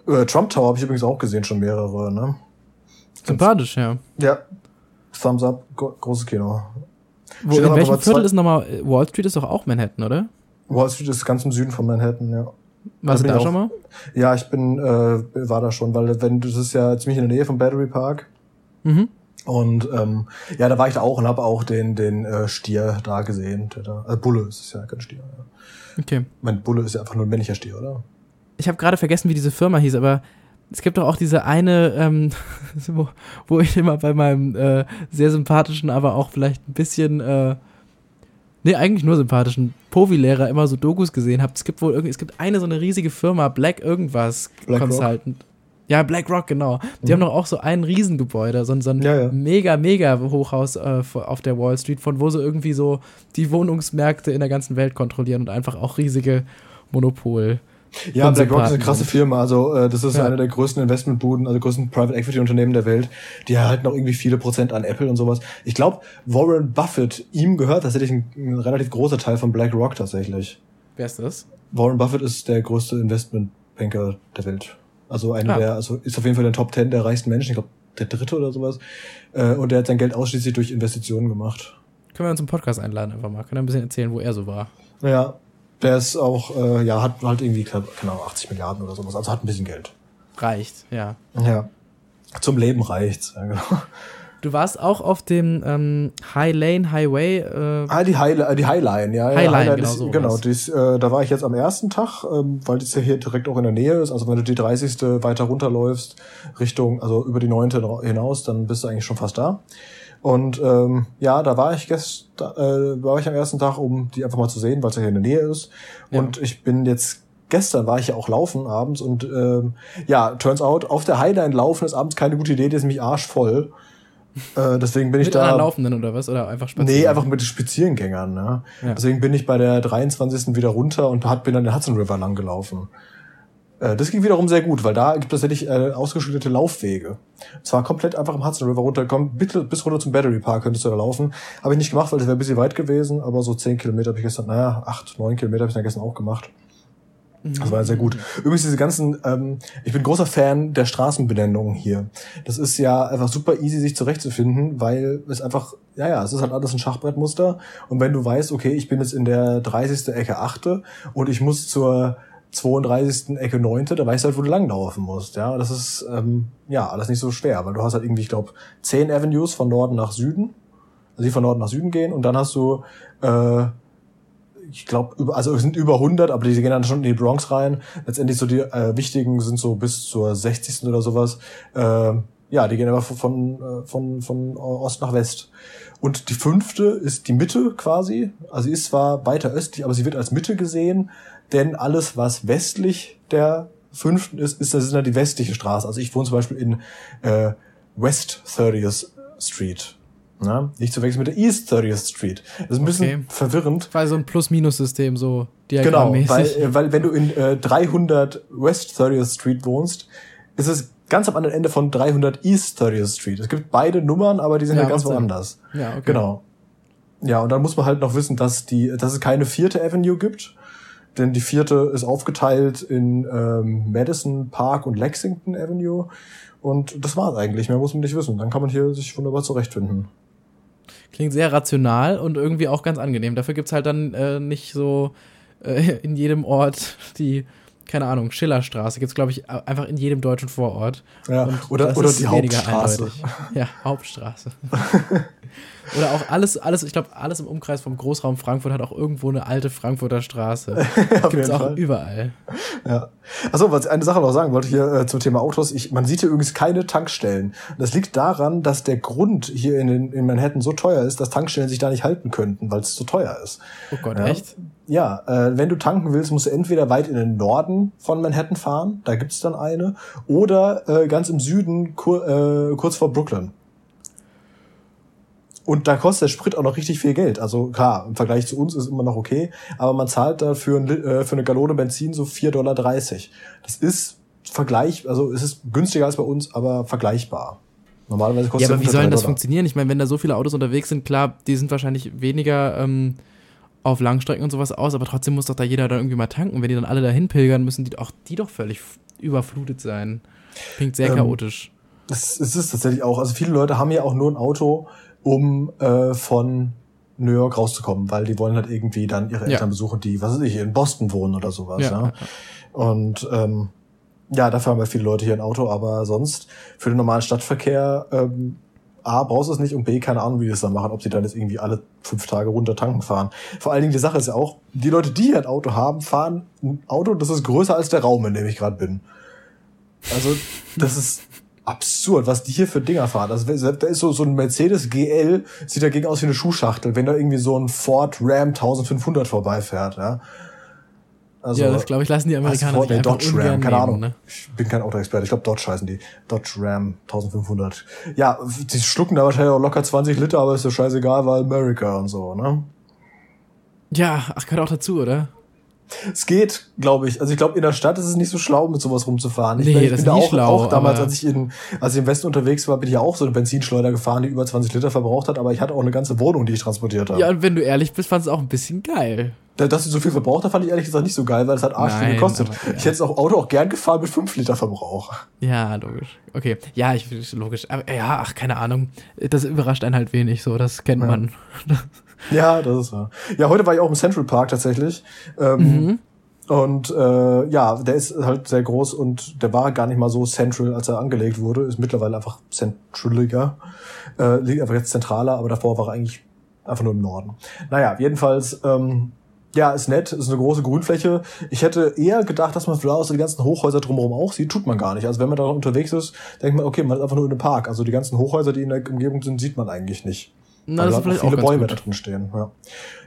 Äh, Trump Tower habe ich übrigens auch gesehen, schon mehrere, ne? Sympathisch, ja. Ja. Thumbs up, großes Kino. Wo, in welchem Viertel ist nochmal, Wall Street ist doch auch Manhattan, oder? Wall Street ist ganz im Süden von Manhattan, ja. Warst du da schon mal? Ja, ich bin, äh, war da schon, weil wenn das ist ja ziemlich in der Nähe vom Battery Park. Mhm. Und ähm, ja, da war ich da auch und habe auch den den äh, Stier da gesehen. Der da, also Bulle ist es ja kein Stier. Ja. Okay. Mein Bulle ist ja einfach nur ein männlicher Stier, oder? Ich habe gerade vergessen, wie diese Firma hieß, aber es gibt doch auch diese eine, ähm, wo, wo ich immer bei meinem äh, sehr sympathischen, aber auch vielleicht ein bisschen, äh, nee, eigentlich nur sympathischen Povi-Lehrer immer so Dokus gesehen habe. Es gibt wohl irgendwie, es gibt eine so eine riesige Firma, Black irgendwas Black Consultant. Rock? Ja, BlackRock, genau. Die mhm. haben doch auch so ein Riesengebäude, so, so ein ja, ja. mega, mega Hochhaus äh, auf der Wall Street, von wo sie irgendwie so die Wohnungsmärkte in der ganzen Welt kontrollieren und einfach auch riesige Monopol. Ja, BlackRock ist eine krasse Firma. Also äh, das ist ja. eine der größten Investmentbuden, also größten Private Equity Unternehmen der Welt. Die erhalten auch irgendwie viele Prozent an Apple und sowas. Ich glaube, Warren Buffett, ihm gehört tatsächlich ein, ein relativ großer Teil von BlackRock tatsächlich. Wer ist das? Warren Buffett ist der größte Investmentbanker der Welt. Also einer ah. der, also ist auf jeden Fall in den Top Ten der reichsten Menschen, ich glaube der dritte oder sowas. Äh, und der hat sein Geld ausschließlich durch Investitionen gemacht. Können wir uns im Podcast einladen einfach mal. Können wir ein bisschen erzählen, wo er so war. Ja, der ist auch, äh, ja, hat halt irgendwie, genau, 80 Milliarden oder sowas. Also hat ein bisschen Geld. Reicht, ja. Ja. Zum Leben reicht's, ja, genau. Du warst auch auf dem ähm, High Lane Highway. Äh ah, die High, äh, die Highline, ja. Highline, Highline genau, ist, so genau dies, äh, da war ich jetzt am ersten Tag, ähm, weil das ja hier direkt auch in der Nähe ist. Also wenn du die 30. weiter runterläufst, Richtung, also über die 9. hinaus, dann bist du eigentlich schon fast da. Und ähm, ja, da war ich gestern, äh, war ich am ersten Tag, um die einfach mal zu sehen, weil es ja hier in der Nähe ist. Ja. Und ich bin jetzt gestern war ich ja auch laufen abends und ähm, ja, turns out, auf der Highline laufen ist abends keine gute Idee, die ist nämlich arschvoll. Äh, deswegen bin mit ich da. Mit Laufenden oder was? Oder einfach spazieren? Nee, einfach mit Spaziergängern. Ne? Ja. Deswegen bin ich bei der 23. wieder runter und bin dann den Hudson River lang gelaufen. Äh, das ging wiederum sehr gut, weil da gibt es tatsächlich äh, ausgeschüttete Laufwege. Zwar komplett einfach im Hudson River runtergekommen, bitte bis runter zum Battery Park könntest du da laufen. Habe ich nicht gemacht, weil das wäre ein bisschen weit gewesen, aber so 10 Kilometer habe ich gestern, naja, 8, 9 Kilometer habe ich dann gestern auch gemacht. Das war sehr gut. Übrigens diese ganzen, ähm, ich bin großer Fan der Straßenbenennungen hier. Das ist ja einfach super easy, sich zurechtzufinden, weil es einfach, ja, ja, es ist halt alles ein Schachbrettmuster. Und wenn du weißt, okay, ich bin jetzt in der 30. Ecke 8. und ich muss zur 32. Ecke 9., da weißt du halt, wo du langlaufen musst. Ja, das ist, ähm, ja, alles nicht so schwer, weil du hast halt irgendwie, ich glaube, 10 Avenues von Norden nach Süden, also die von Norden nach Süden gehen und dann hast du, äh, ich glaube, also es sind über 100, aber die gehen dann schon in die Bronx rein. Letztendlich so die äh, wichtigen sind so bis zur 60. oder sowas. Äh, ja, die gehen aber von, von, von, von Ost nach West. Und die fünfte ist die Mitte quasi. Also sie ist zwar weiter östlich, aber sie wird als Mitte gesehen, denn alles, was westlich der fünften ist, ist das ist dann die westliche Straße. Also ich wohne zum Beispiel in äh, West 30th Street. Na, nicht zu wechseln mit der East 30th Street. Das ist ein bisschen okay. verwirrend. Weil so ein Plus-Minus-System so Genau, weil, äh, weil wenn du in äh, 300 West 30th Street wohnst, ist es ganz am anderen Ende von 300 East 30th Street. Es gibt beide Nummern, aber die sind ja, ja ganz woanders. Ja, okay. Genau. Ja, und dann muss man halt noch wissen, dass die, dass es keine vierte Avenue gibt, denn die vierte ist aufgeteilt in ähm, Madison Park und Lexington Avenue. Und das war's eigentlich. Mehr muss man nicht wissen. Dann kann man hier sich wunderbar zurechtfinden. Klingt sehr rational und irgendwie auch ganz angenehm. Dafür gibt's halt dann äh, nicht so äh, in jedem Ort die, keine Ahnung, Schillerstraße. Gibt's glaube ich, einfach in jedem deutschen Vorort. Ja, oder, oder die Hauptstraße. Eindeutig. Ja, Hauptstraße. Oder auch alles, alles, ich glaube, alles im Umkreis vom Großraum Frankfurt hat auch irgendwo eine alte Frankfurter Straße. Gibt es auch Fall. überall. Ja. Achso, was eine Sache noch sagen wollte hier äh, zum Thema Autos. Ich, man sieht hier übrigens keine Tankstellen. Das liegt daran, dass der Grund hier in, in Manhattan so teuer ist, dass Tankstellen sich da nicht halten könnten, weil es zu teuer ist. Oh Gott, ja. echt? Ja, äh, wenn du tanken willst, musst du entweder weit in den Norden von Manhattan fahren, da gibt's dann eine, oder äh, ganz im Süden, kur äh, kurz vor Brooklyn. Und da kostet der Sprit auch noch richtig viel Geld. Also klar, im Vergleich zu uns ist es immer noch okay, aber man zahlt dafür äh, für eine Gallone Benzin so 4,30 Dollar. Das ist Vergleich, also es ist günstiger als bei uns, aber vergleichbar. Normalerweise kostet Ja, aber wie soll denn das Dollar. funktionieren? Ich meine, wenn da so viele Autos unterwegs sind, klar, die sind wahrscheinlich weniger ähm, auf Langstrecken und sowas aus, aber trotzdem muss doch da jeder dann irgendwie mal tanken. Wenn die dann alle dahin pilgern, müssen die auch die doch völlig überflutet sein. Klingt sehr Ähm, chaotisch. Es, es ist tatsächlich auch, also viele Leute haben ja auch nur ein Auto, um äh, von New York rauszukommen, weil die wollen halt irgendwie dann ihre Ja. Eltern besuchen, die, was weiß ich, in Boston wohnen oder sowas. Ja. Ja. Und ähm, ja, dafür haben wir viele Leute hier ein Auto, aber sonst für den normalen Stadtverkehr ähm, A, brauchst du es nicht und B, keine Ahnung, wie die das dann machen, ob sie dann jetzt irgendwie alle fünf Tage runter tanken fahren. Vor allen Dingen, die Sache ist ja auch, die Leute, die hier ein Auto haben, fahren ein Auto, das ist größer als der Raum, in dem ich gerade bin. Also, das ist absurd, was die hier für Dinger fahren. Also, da ist so, so ein Mercedes GL, sieht dagegen aus wie eine Schuhschachtel, wenn da irgendwie so ein Ford Ram 1500 vorbeifährt, ja. Also, ja, das glaube ich, lassen die Amerikaner Ford, nee, Dodge Ram, keine nehmen, Ahnung. Ne? Ich bin kein Autoexperte. Ich glaube, Dodge heißen die. Dodge Ram 1500. Ja, die schlucken da wahrscheinlich auch locker 20 Liter, aber ist ja scheißegal, weil America und so, ne? Ja, ach, gehört auch dazu, oder? Es geht, glaube ich. Also ich glaube, in der Stadt ist es nicht so schlau, mit sowas rumzufahren. Ich, Nee, ich das bin ist da auch, schlau, auch damals, als ich in, als ich im Westen unterwegs war, bin ich ja auch so eine Benzinschleuder gefahren, die über 20 Liter verbraucht hat, aber ich hatte auch eine ganze Wohnung, die ich transportiert habe. Ja, und wenn du ehrlich bist, fandest du auch ein bisschen geil. Da- Dass sie so viel verbraucht hat, fand ich ehrlich gesagt nicht so geil, weil es hat arsch viel gekostet. aber ja. Ich hätte das auch Auto auch gern gefahren mit 5 Liter Verbrauch. Ja, logisch. Okay, ja, ich logisch. Aber ja, ach, keine Ahnung. Das überrascht einen halt wenig, so, das kennt Ja. man. Ja, das ist wahr. Ja, heute war ich auch im Central Park tatsächlich. Ähm, Mhm. Und äh, ja, der ist halt sehr groß und der war gar nicht mal so central, als er angelegt wurde. Ist mittlerweile einfach centraliger. Äh, liegt einfach jetzt zentraler, aber davor war er eigentlich einfach nur im Norden. Naja, jedenfalls, ähm, ja, ist nett, ist eine große Grünfläche. Ich hätte eher gedacht, dass man vielleicht die ganzen Hochhäuser drumherum auch sieht, tut man gar nicht. Also wenn man da unterwegs ist, denkt man, okay, man ist einfach nur in einem Park. Also die ganzen Hochhäuser, die in der Umgebung sind, sieht man eigentlich nicht. Na, Weil das da vielleicht viele auch Bäume da drin stehen. Ja,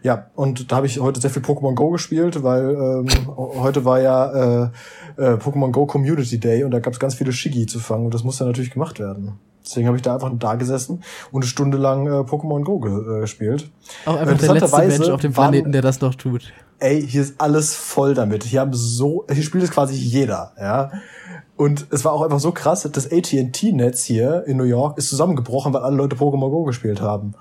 ja und da habe ich heute sehr viel Pokémon Go gespielt, weil ähm, heute war ja äh, äh, Pokémon Go Community Day und da gab es ganz viele Shiggy zu fangen und das musste natürlich gemacht werden. Deswegen habe ich da einfach da gesessen und eine Stunde lang äh, Pokémon Go ge äh, gespielt. Auch einfach der letzte Mensch auf dem waren- Planeten, der das noch tut. Ey, hier ist alles voll damit. Hier haben so, hier spielt es quasi jeder, ja. Und es war auch einfach so krass, das AT&T-Netz hier in New York ist zusammengebrochen, weil alle Leute Pokémon Go gespielt haben.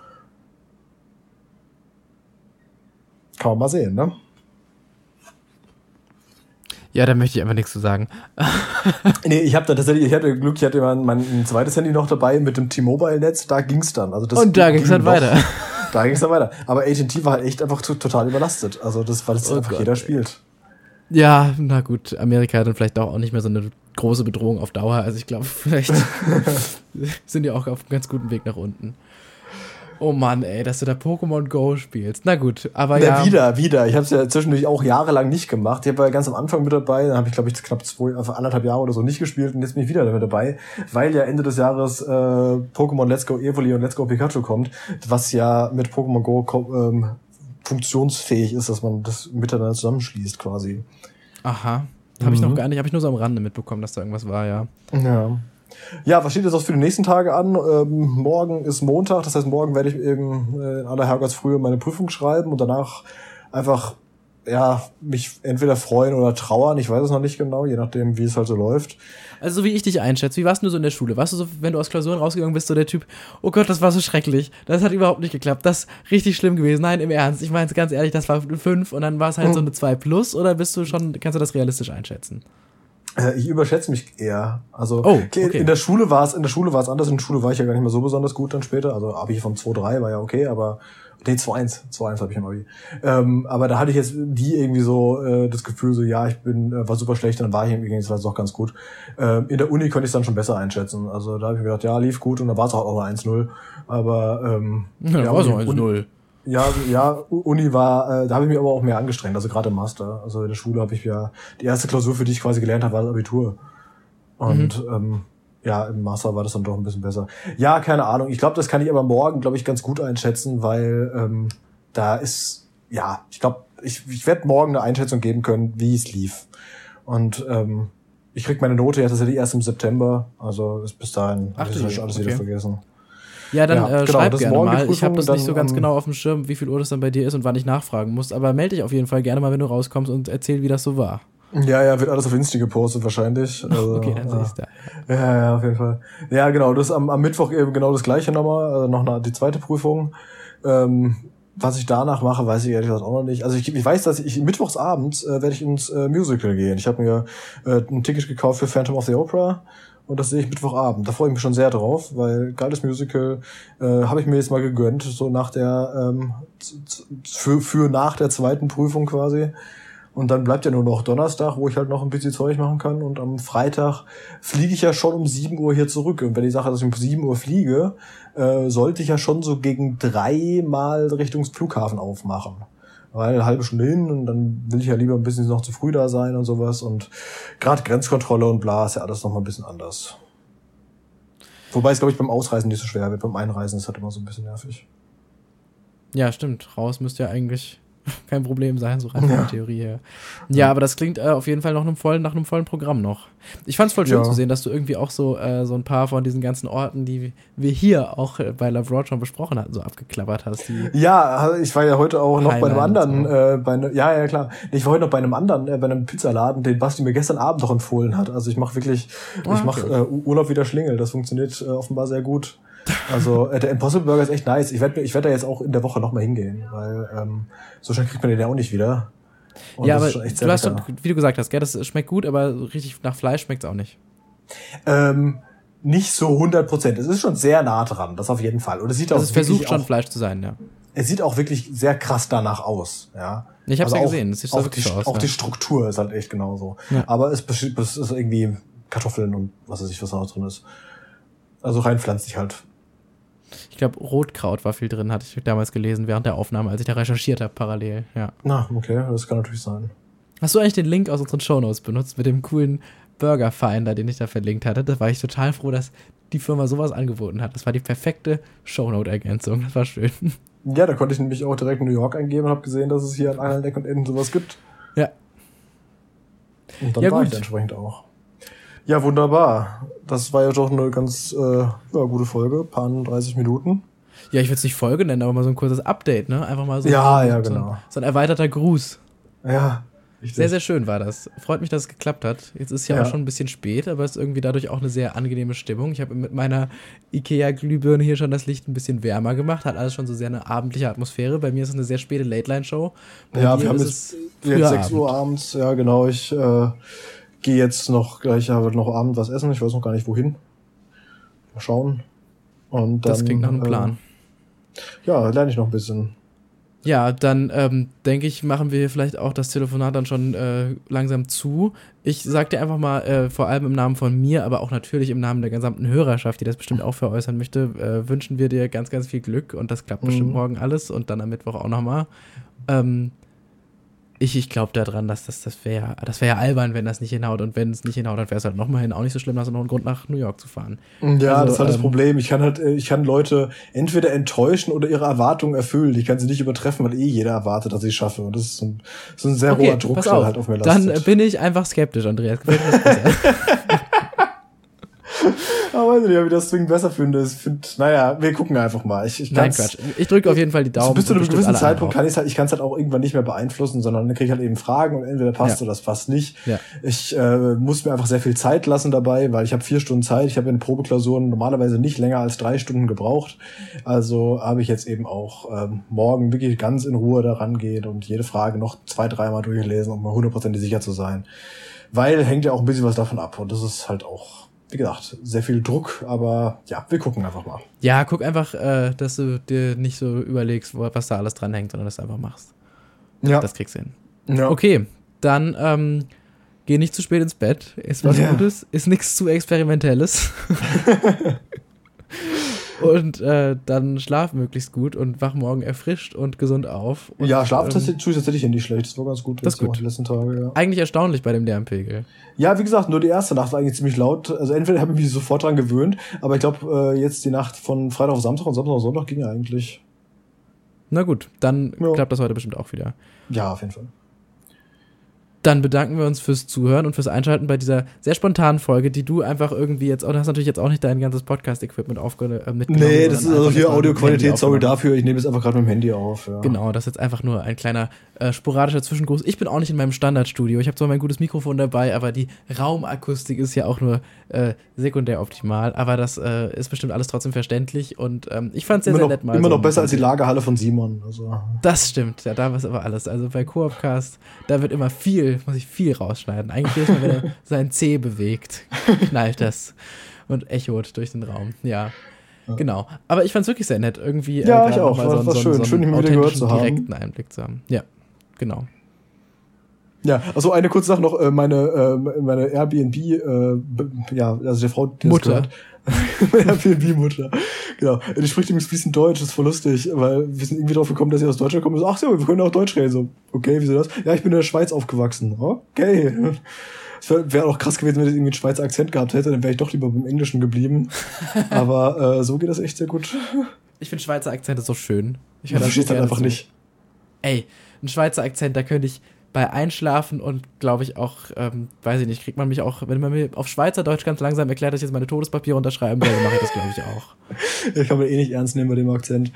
Kann man mal sehen, ne? Ja, da möchte ich einfach nichts zu sagen. Nee, ich habe da tatsächlich, ich hatte Glück, ich hatte mein, mein zweites Handy noch dabei mit dem T-Mobile-Netz, da ging's dann. Also das Und da ging's ging dann noch. weiter. Da ging's dann weiter. Aber AT&T war halt echt einfach to- total überlastet. Also das, weil das Oh einfach Gott, jeder ey. spielt. Ja, na gut, Amerika hat dann vielleicht auch nicht mehr so eine große Bedrohung auf Dauer. Also ich glaube, vielleicht sind die auch auf einem ganz guten Weg nach unten. Oh Mann, ey, dass du da Pokémon Go spielst. Na gut, aber Ja, ja. wieder, wieder. Ich habe es ja zwischendurch auch jahrelang nicht gemacht. Ich war ja ganz am Anfang mit dabei, dann habe ich, glaube ich, knapp zwei, also anderthalb Jahre oder so nicht gespielt und jetzt bin ich wieder damit dabei, weil ja Ende des Jahres äh, Pokémon Let's Go Evoli und Let's Go Pikachu kommt, was ja mit Pokémon Go ähm, funktionsfähig ist, dass man das miteinander zusammenschließt quasi. Aha. Habe ich noch Mhm. gar nicht, habe ich nur so am Rande mitbekommen, dass da irgendwas war, ja. Ja. Ja, was steht jetzt auch für die nächsten Tage an? Ähm, morgen ist Montag, das heißt, morgen werde ich eben äh, in aller Herrgottsfrühe meine Prüfung schreiben und danach einfach, ja, mich entweder freuen oder trauern. Ich weiß es noch nicht genau, je nachdem, wie es halt so läuft. Also so wie ich dich einschätze, wie warst du so in der Schule? Warst du so, wenn du aus Klausuren rausgegangen bist, so der Typ, oh Gott, das war so schrecklich, das hat überhaupt nicht geklappt, das ist richtig schlimm gewesen. Nein, im Ernst, ich meine ganz ehrlich, das war eine 5 und dann war es halt Mhm. so eine 2 plus oder bist du schon, kannst du das realistisch einschätzen? Äh, ich überschätze mich eher. Also Oh, okay, in der Schule war es, in der Schule war es anders. In der Schule war ich ja gar nicht mehr so besonders gut dann später. Also Abi vom 2-3 war ja okay, aber nee, 2-1, 2-1 habe ich im Abi. Ähm, aber da hatte ich jetzt nie irgendwie so äh, das Gefühl, so ja, ich bin äh, war super schlecht, dann war ich irgendwie war es doch ganz gut. Ähm, in der Uni konnte ich es dann schon besser einschätzen. Also da habe ich mir gedacht, ja, lief gut und dann war es auch auch eine 1-0. Aber ähm, Ja, war so Uni- 1-0. Ja, ja, Uni war, äh, da habe ich mich aber auch mehr angestrengt, also gerade im Master. Also in der Schule habe ich ja, die erste Klausur, für die ich quasi gelernt habe, war das Abitur. Und ähm, ja, im Master war das dann doch ein bisschen besser. Ja, keine Ahnung. Ich glaube, das kann ich aber morgen, glaube ich, ganz gut einschätzen, weil ähm, da ist, ja, ich glaube, ich, ich werde morgen eine Einschätzung geben können, wie es lief. Und ähm, ich krieg meine Note ja tatsächlich erst im September, also ist bis dahin habe ich alles okay. wieder vergessen. Ja, dann Ja, äh, genau, schreib gerne mal. Ich habe das nicht so ganz ähm, genau auf dem Schirm, wie viel Uhr das dann bei dir ist und wann ich nachfragen muss. Aber melde dich auf jeden Fall gerne mal, wenn du rauskommst und erzähl, wie das so war. Ja, ja, wird alles auf Insta gepostet wahrscheinlich. Also, okay, dann sehe ich da. Ja, ja, auf jeden Fall. Ja, genau, das am, am Mittwoch eben genau das gleiche nochmal, also noch eine, die zweite Prüfung. Ähm, was ich danach mache, weiß ich ehrlich gesagt auch noch nicht. Also ich, ich weiß, dass ich mittwochsabends äh, werde ich ins äh, Musical gehen. Ich habe mir äh, ein Ticket gekauft für Phantom of the Opera und das sehe ich Mittwochabend. Da freue ich mich schon sehr drauf, weil geiles Musical äh, habe ich mir jetzt mal gegönnt, so nach der ähm, für, für nach der zweiten Prüfung quasi. Und dann bleibt ja nur noch Donnerstag, wo ich halt noch ein bisschen Zeug machen kann. Und am Freitag fliege ich ja schon um 7 Uhr hier zurück. Und wenn ich sage, dass ich um 7 Uhr fliege, äh, sollte ich ja schon so gegen drei Mal Richtung Flughafen aufmachen. Weil eine halbe Stunde hin und dann will ich ja lieber ein bisschen noch zu früh da sein und sowas. Und gerade Grenzkontrolle und bla ist ja alles noch mal ein bisschen anders. Wobei es, glaube ich, beim Ausreisen nicht so schwer wird. Beim Einreisen ist halt immer so ein bisschen nervig. Ja, stimmt. Raus müsste ja eigentlich kein Problem sein, so rein von der Theorie her. Ja, aber das klingt äh, auf jeden Fall nach einem vollen, nach einem vollen Programm noch. Ich fand es voll schön ja. zu sehen, dass du irgendwie auch so, äh, so ein paar von diesen ganzen Orten, die wir hier auch äh, bei Love Road schon besprochen hatten, so abgeklappert hast. ja, also ich war ja heute auch noch bei einem anderen, so. äh, bei ne, ja, ja, klar. Ich war heute noch bei einem anderen, äh, bei einem Pizzaladen, den Basti mir gestern Abend noch empfohlen hat. Also ich mache wirklich, oh, ich mache äh, Urlaub wieder Schlingel. Das funktioniert äh, offenbar sehr gut. Also äh, der Impossible Burger ist echt nice. Ich werde ich werd da jetzt auch in der Woche nochmal hingehen, weil ähm, so schnell kriegt man den ja auch nicht wieder. Und ja, aber du hast doch, wie du gesagt hast, gell, das schmeckt gut, aber richtig nach Fleisch schmeckt es auch nicht. Ähm, nicht so 100 Prozent. Es ist schon sehr nah dran, das auf jeden Fall. Und es sieht also auch es versucht schon auch, Fleisch zu sein, ja. Es sieht auch wirklich sehr krass danach aus, ja. Ich habe also ja gesehen, es sieht auch wirklich die, so aus. Auch ja. die Struktur ist halt echt genauso. Ja. Aber es, es ist irgendwie Kartoffeln und was weiß ich, was da noch drin ist. Also rein pflanzlich halt. Ich glaube, Rotkraut war viel drin, hatte ich damals gelesen während der Aufnahme, als ich da recherchiert habe, parallel. Ja. Na, okay, das kann natürlich sein. Hast du eigentlich den Link aus unseren Shownotes benutzt mit dem coolen Burger Finder, den ich da verlinkt hatte? Da war ich total froh, dass die Firma sowas angeboten hat. Das war die perfekte Shownote-Ergänzung. Das war schön. Ja, da konnte ich nämlich auch direkt New York eingeben und habe gesehen, dass es hier an allen Ecken und Enden sowas gibt. Ja. Und dann ja, war gut. ich entsprechend auch. Ja, wunderbar. Das war ja doch eine ganz äh, ja, gute Folge, paar 30 Minuten. Ja, ich würde es nicht Folge nennen, aber mal so ein kurzes Update, ne? Einfach mal so, ja, ein, ja, so, genau. ein, so ein erweiterter Gruß. Ja. Richtig. Sehr, sehr schön war das. Freut mich, dass es geklappt hat. Jetzt ist ja, ja. auch schon ein bisschen spät, aber es ist irgendwie dadurch auch eine sehr angenehme Stimmung. Ich habe mit meiner IKEA-Glühbirne hier schon das Licht ein bisschen wärmer gemacht, hat alles schon so sehr eine abendliche Atmosphäre. Bei mir ist es eine sehr späte Late-Line-Show. Ja, wir haben jetzt, jetzt 6 Uhr abends, ja genau. Ich äh, gehe jetzt noch gleich, ja, noch Abend was essen. Ich weiß noch gar nicht wohin. Mal schauen. Und dann, das klingt nach einem Plan. Äh, ja, lerne ich noch ein bisschen. Ja, dann ähm, denke ich, machen wir vielleicht auch das Telefonat dann schon äh, langsam zu. Ich sag dir einfach mal, äh, vor allem im Namen von mir, aber auch natürlich im Namen der gesamten Hörerschaft, die das bestimmt auch veräußern möchte, äh, wünschen wir dir ganz, ganz viel Glück und das klappt mhm. bestimmt morgen alles und dann am Mittwoch auch nochmal. Ähm, ich, ich glaube daran, dass das, das wäre das wär ja albern, wenn das nicht hinhaut. Und wenn es nicht hinhaut, dann wäre es halt nochmal hin auch nicht so schlimm, hast du noch einen Grund nach New York zu fahren. Ja, also, das ist halt ähm, das Problem. Ich kann halt, ich kann Leute entweder enttäuschen oder ihre Erwartungen erfüllen. Ich kann sie nicht übertreffen, weil eh jeder erwartet, dass ich es schaffe. Und das ist so ein, so ein sehr okay, hoher Druck, der halt auf mir lastet. Dann bin ich einfach skeptisch, Andreas. Aber weiß nicht, ob ich das zwingend besser finde. Ich finde, naja, wir gucken einfach mal. Ich, ich Nein, Quatsch. Ich drücke auf jeden Fall die Daumen. Bis zu einem gewissen Zeitpunkt kann ich halt, ich kann es halt auch irgendwann nicht mehr beeinflussen, sondern dann kriege ich halt eben Fragen und entweder passt ja. oder das passt nicht. Ja. Ich äh, muss mir einfach sehr viel Zeit lassen dabei, weil ich habe vier Stunden Zeit. Ich habe in Probeklausuren normalerweise nicht länger als drei Stunden gebraucht. Also habe ich jetzt eben auch ähm, morgen wirklich ganz in Ruhe daran gehen und jede Frage noch zwei, dreimal durchlesen, um mal hundertprozentig sicher zu sein. Weil hängt ja auch ein bisschen was davon ab und das ist halt auch wie gesagt, sehr viel Druck, aber ja, wir gucken einfach mal. Ja, guck einfach, äh, dass du dir nicht so überlegst, was da alles dran hängt, sondern dass du einfach machst. Ja. Das kriegst du hin. Ja. Okay, dann ähm, geh nicht zu spät ins Bett. Ist was ja. Gutes, ist nichts zu Experimentelles. und äh, dann schlaf möglichst gut und wach morgen erfrischt und gesund auf. Und, ja, Schlaf ähm, tue ich tatsächlich nicht schlecht. Das war ganz gut. Das gut. Die letzten Tage, ja. Eigentlich erstaunlich bei dem Lärmpegel. Ja, wie gesagt, nur die erste Nacht war eigentlich ziemlich laut. Also entweder habe ich mich sofort dran gewöhnt, aber ich glaube, äh, jetzt die Nacht von Freitag auf Samstag und Samstag auf Sonntag ging ja eigentlich. Na gut, dann ja. klappt das heute bestimmt auch wieder. Ja, auf jeden Fall. Dann bedanken wir uns fürs Zuhören und fürs Einschalten bei dieser sehr spontanen Folge, die du einfach irgendwie jetzt, du hast natürlich jetzt auch nicht dein ganzes Podcast-Equipment aufge äh. Nee, das ist also hier Audioqualität, sorry aufgenommen. dafür, ich nehme es einfach gerade mit dem Handy auf. Ja. Genau, das ist jetzt einfach nur ein kleiner äh, sporadischer Zwischengruß. Ich bin auch nicht in meinem Standardstudio. Ich habe zwar mein gutes Mikrofon dabei, aber die Raumakustik ist ja auch nur äh, sekundär optimal. Aber das äh, ist bestimmt alles trotzdem verständlich und ähm, ich fand es sehr, Immer, sehr noch, nett mal. immer so noch besser als die Lagerhalle von Simon. Also. Das stimmt, ja, da war es aber alles. Also bei Coopcast, da wird immer viel, muss ich viel rausschneiden. Eigentlich jedes Mal, wenn er sein C bewegt, knallt das und echot durch den Raum. Ja. Genau. Aber ich fand es wirklich sehr nett, irgendwie. Ja, gerade ich auch. War- so, war so, schön. So Schön, mal wieder gehört zu haben. direkten Einblick zu haben. Ja, genau. Ja, also eine kurze Sache noch, äh, meine, äh, meine Airbnb, äh, ja, also der Frau, die Mutter. Airbnb-Mutter. Genau. Die spricht übrigens fließend Deutsch, das ist voll lustig, weil wir sind irgendwie drauf gekommen, dass sie aus Deutschland kommen. So, ach so, wir können auch Deutsch reden. So, okay, wieso das? Ja, ich bin in der Schweiz aufgewachsen. Okay. Es wäre wär auch krass gewesen, wenn ich irgendwie einen Schweizer Akzent gehabt hätte, dann wäre ich doch lieber beim Englischen geblieben. Aber äh, so geht das echt sehr gut. Ich finde Schweizer Akzente so schön. Ich so verstehst halt einfach zu. nicht. Ey, ein Schweizer Akzent, da könnte ich bei Einschlafen und glaube ich auch, ähm, weiß ich nicht, kriegt man mich auch, wenn man mir auf Schweizerdeutsch ganz langsam erklärt, dass ich jetzt meine Todespapiere unterschreiben dann mache ich das, glaube ich, auch. Ich kann man eh nicht ernst nehmen bei dem Akzent.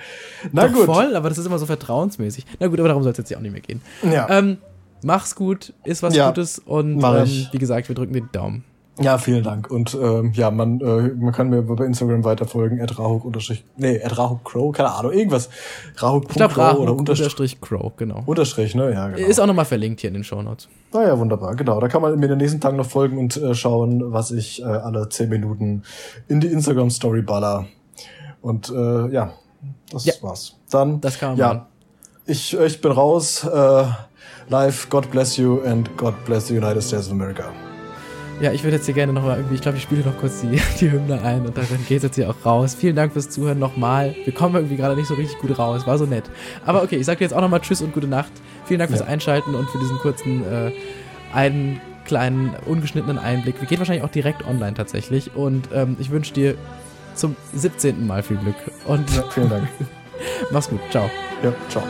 Na Doch gut. voll, aber das ist immer so vertrauensmäßig. Na gut, aber darum soll es jetzt ja auch nicht mehr gehen. Ja. Ähm, mach's gut, ist was Ja, Gutes und ähm, wie gesagt, wir drücken den Daumen. Ja, vielen Dank. Und ähm, ja, man, äh, man kann mir bei Instagram weiterfolgen, at rahuk unterstrich, nee, at rahuk crow, keine Ahnung, irgendwas. Rahuk Ich glaube, Crow oder unterstrich, unterstrich Crow, genau. unterstrich, ne? Ja, genau. Ist auch nochmal verlinkt hier in den Shownotes. naja, wunderbar, genau. Da kann man mir in den nächsten Tagen noch folgen und äh, schauen, was ich äh, alle zehn Minuten in die Instagram-Story baller. Und äh, ja, das Ja. war's. Dann, Das kann man ja, machen. ich, ich bin raus. Äh, live, God bless you and God bless the United States of America. Ja, ich würde jetzt hier gerne nochmal irgendwie, ich glaube, ich spiele noch kurz die, die Hymne ein und dann geht es jetzt hier auch raus. Vielen Dank fürs Zuhören nochmal. Wir kommen irgendwie gerade nicht so richtig gut raus, war so nett. Aber okay, ich sage dir jetzt auch nochmal Tschüss und gute Nacht. Vielen Dank fürs Ja. Einschalten und für diesen kurzen, äh, einen kleinen, ungeschnittenen Einblick. Wir gehen wahrscheinlich auch direkt online tatsächlich und ähm, ich wünsche dir zum 17. Mal viel Glück und Ja, vielen Dank. mach's gut. Ciao. ja, ciao.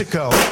Mexico?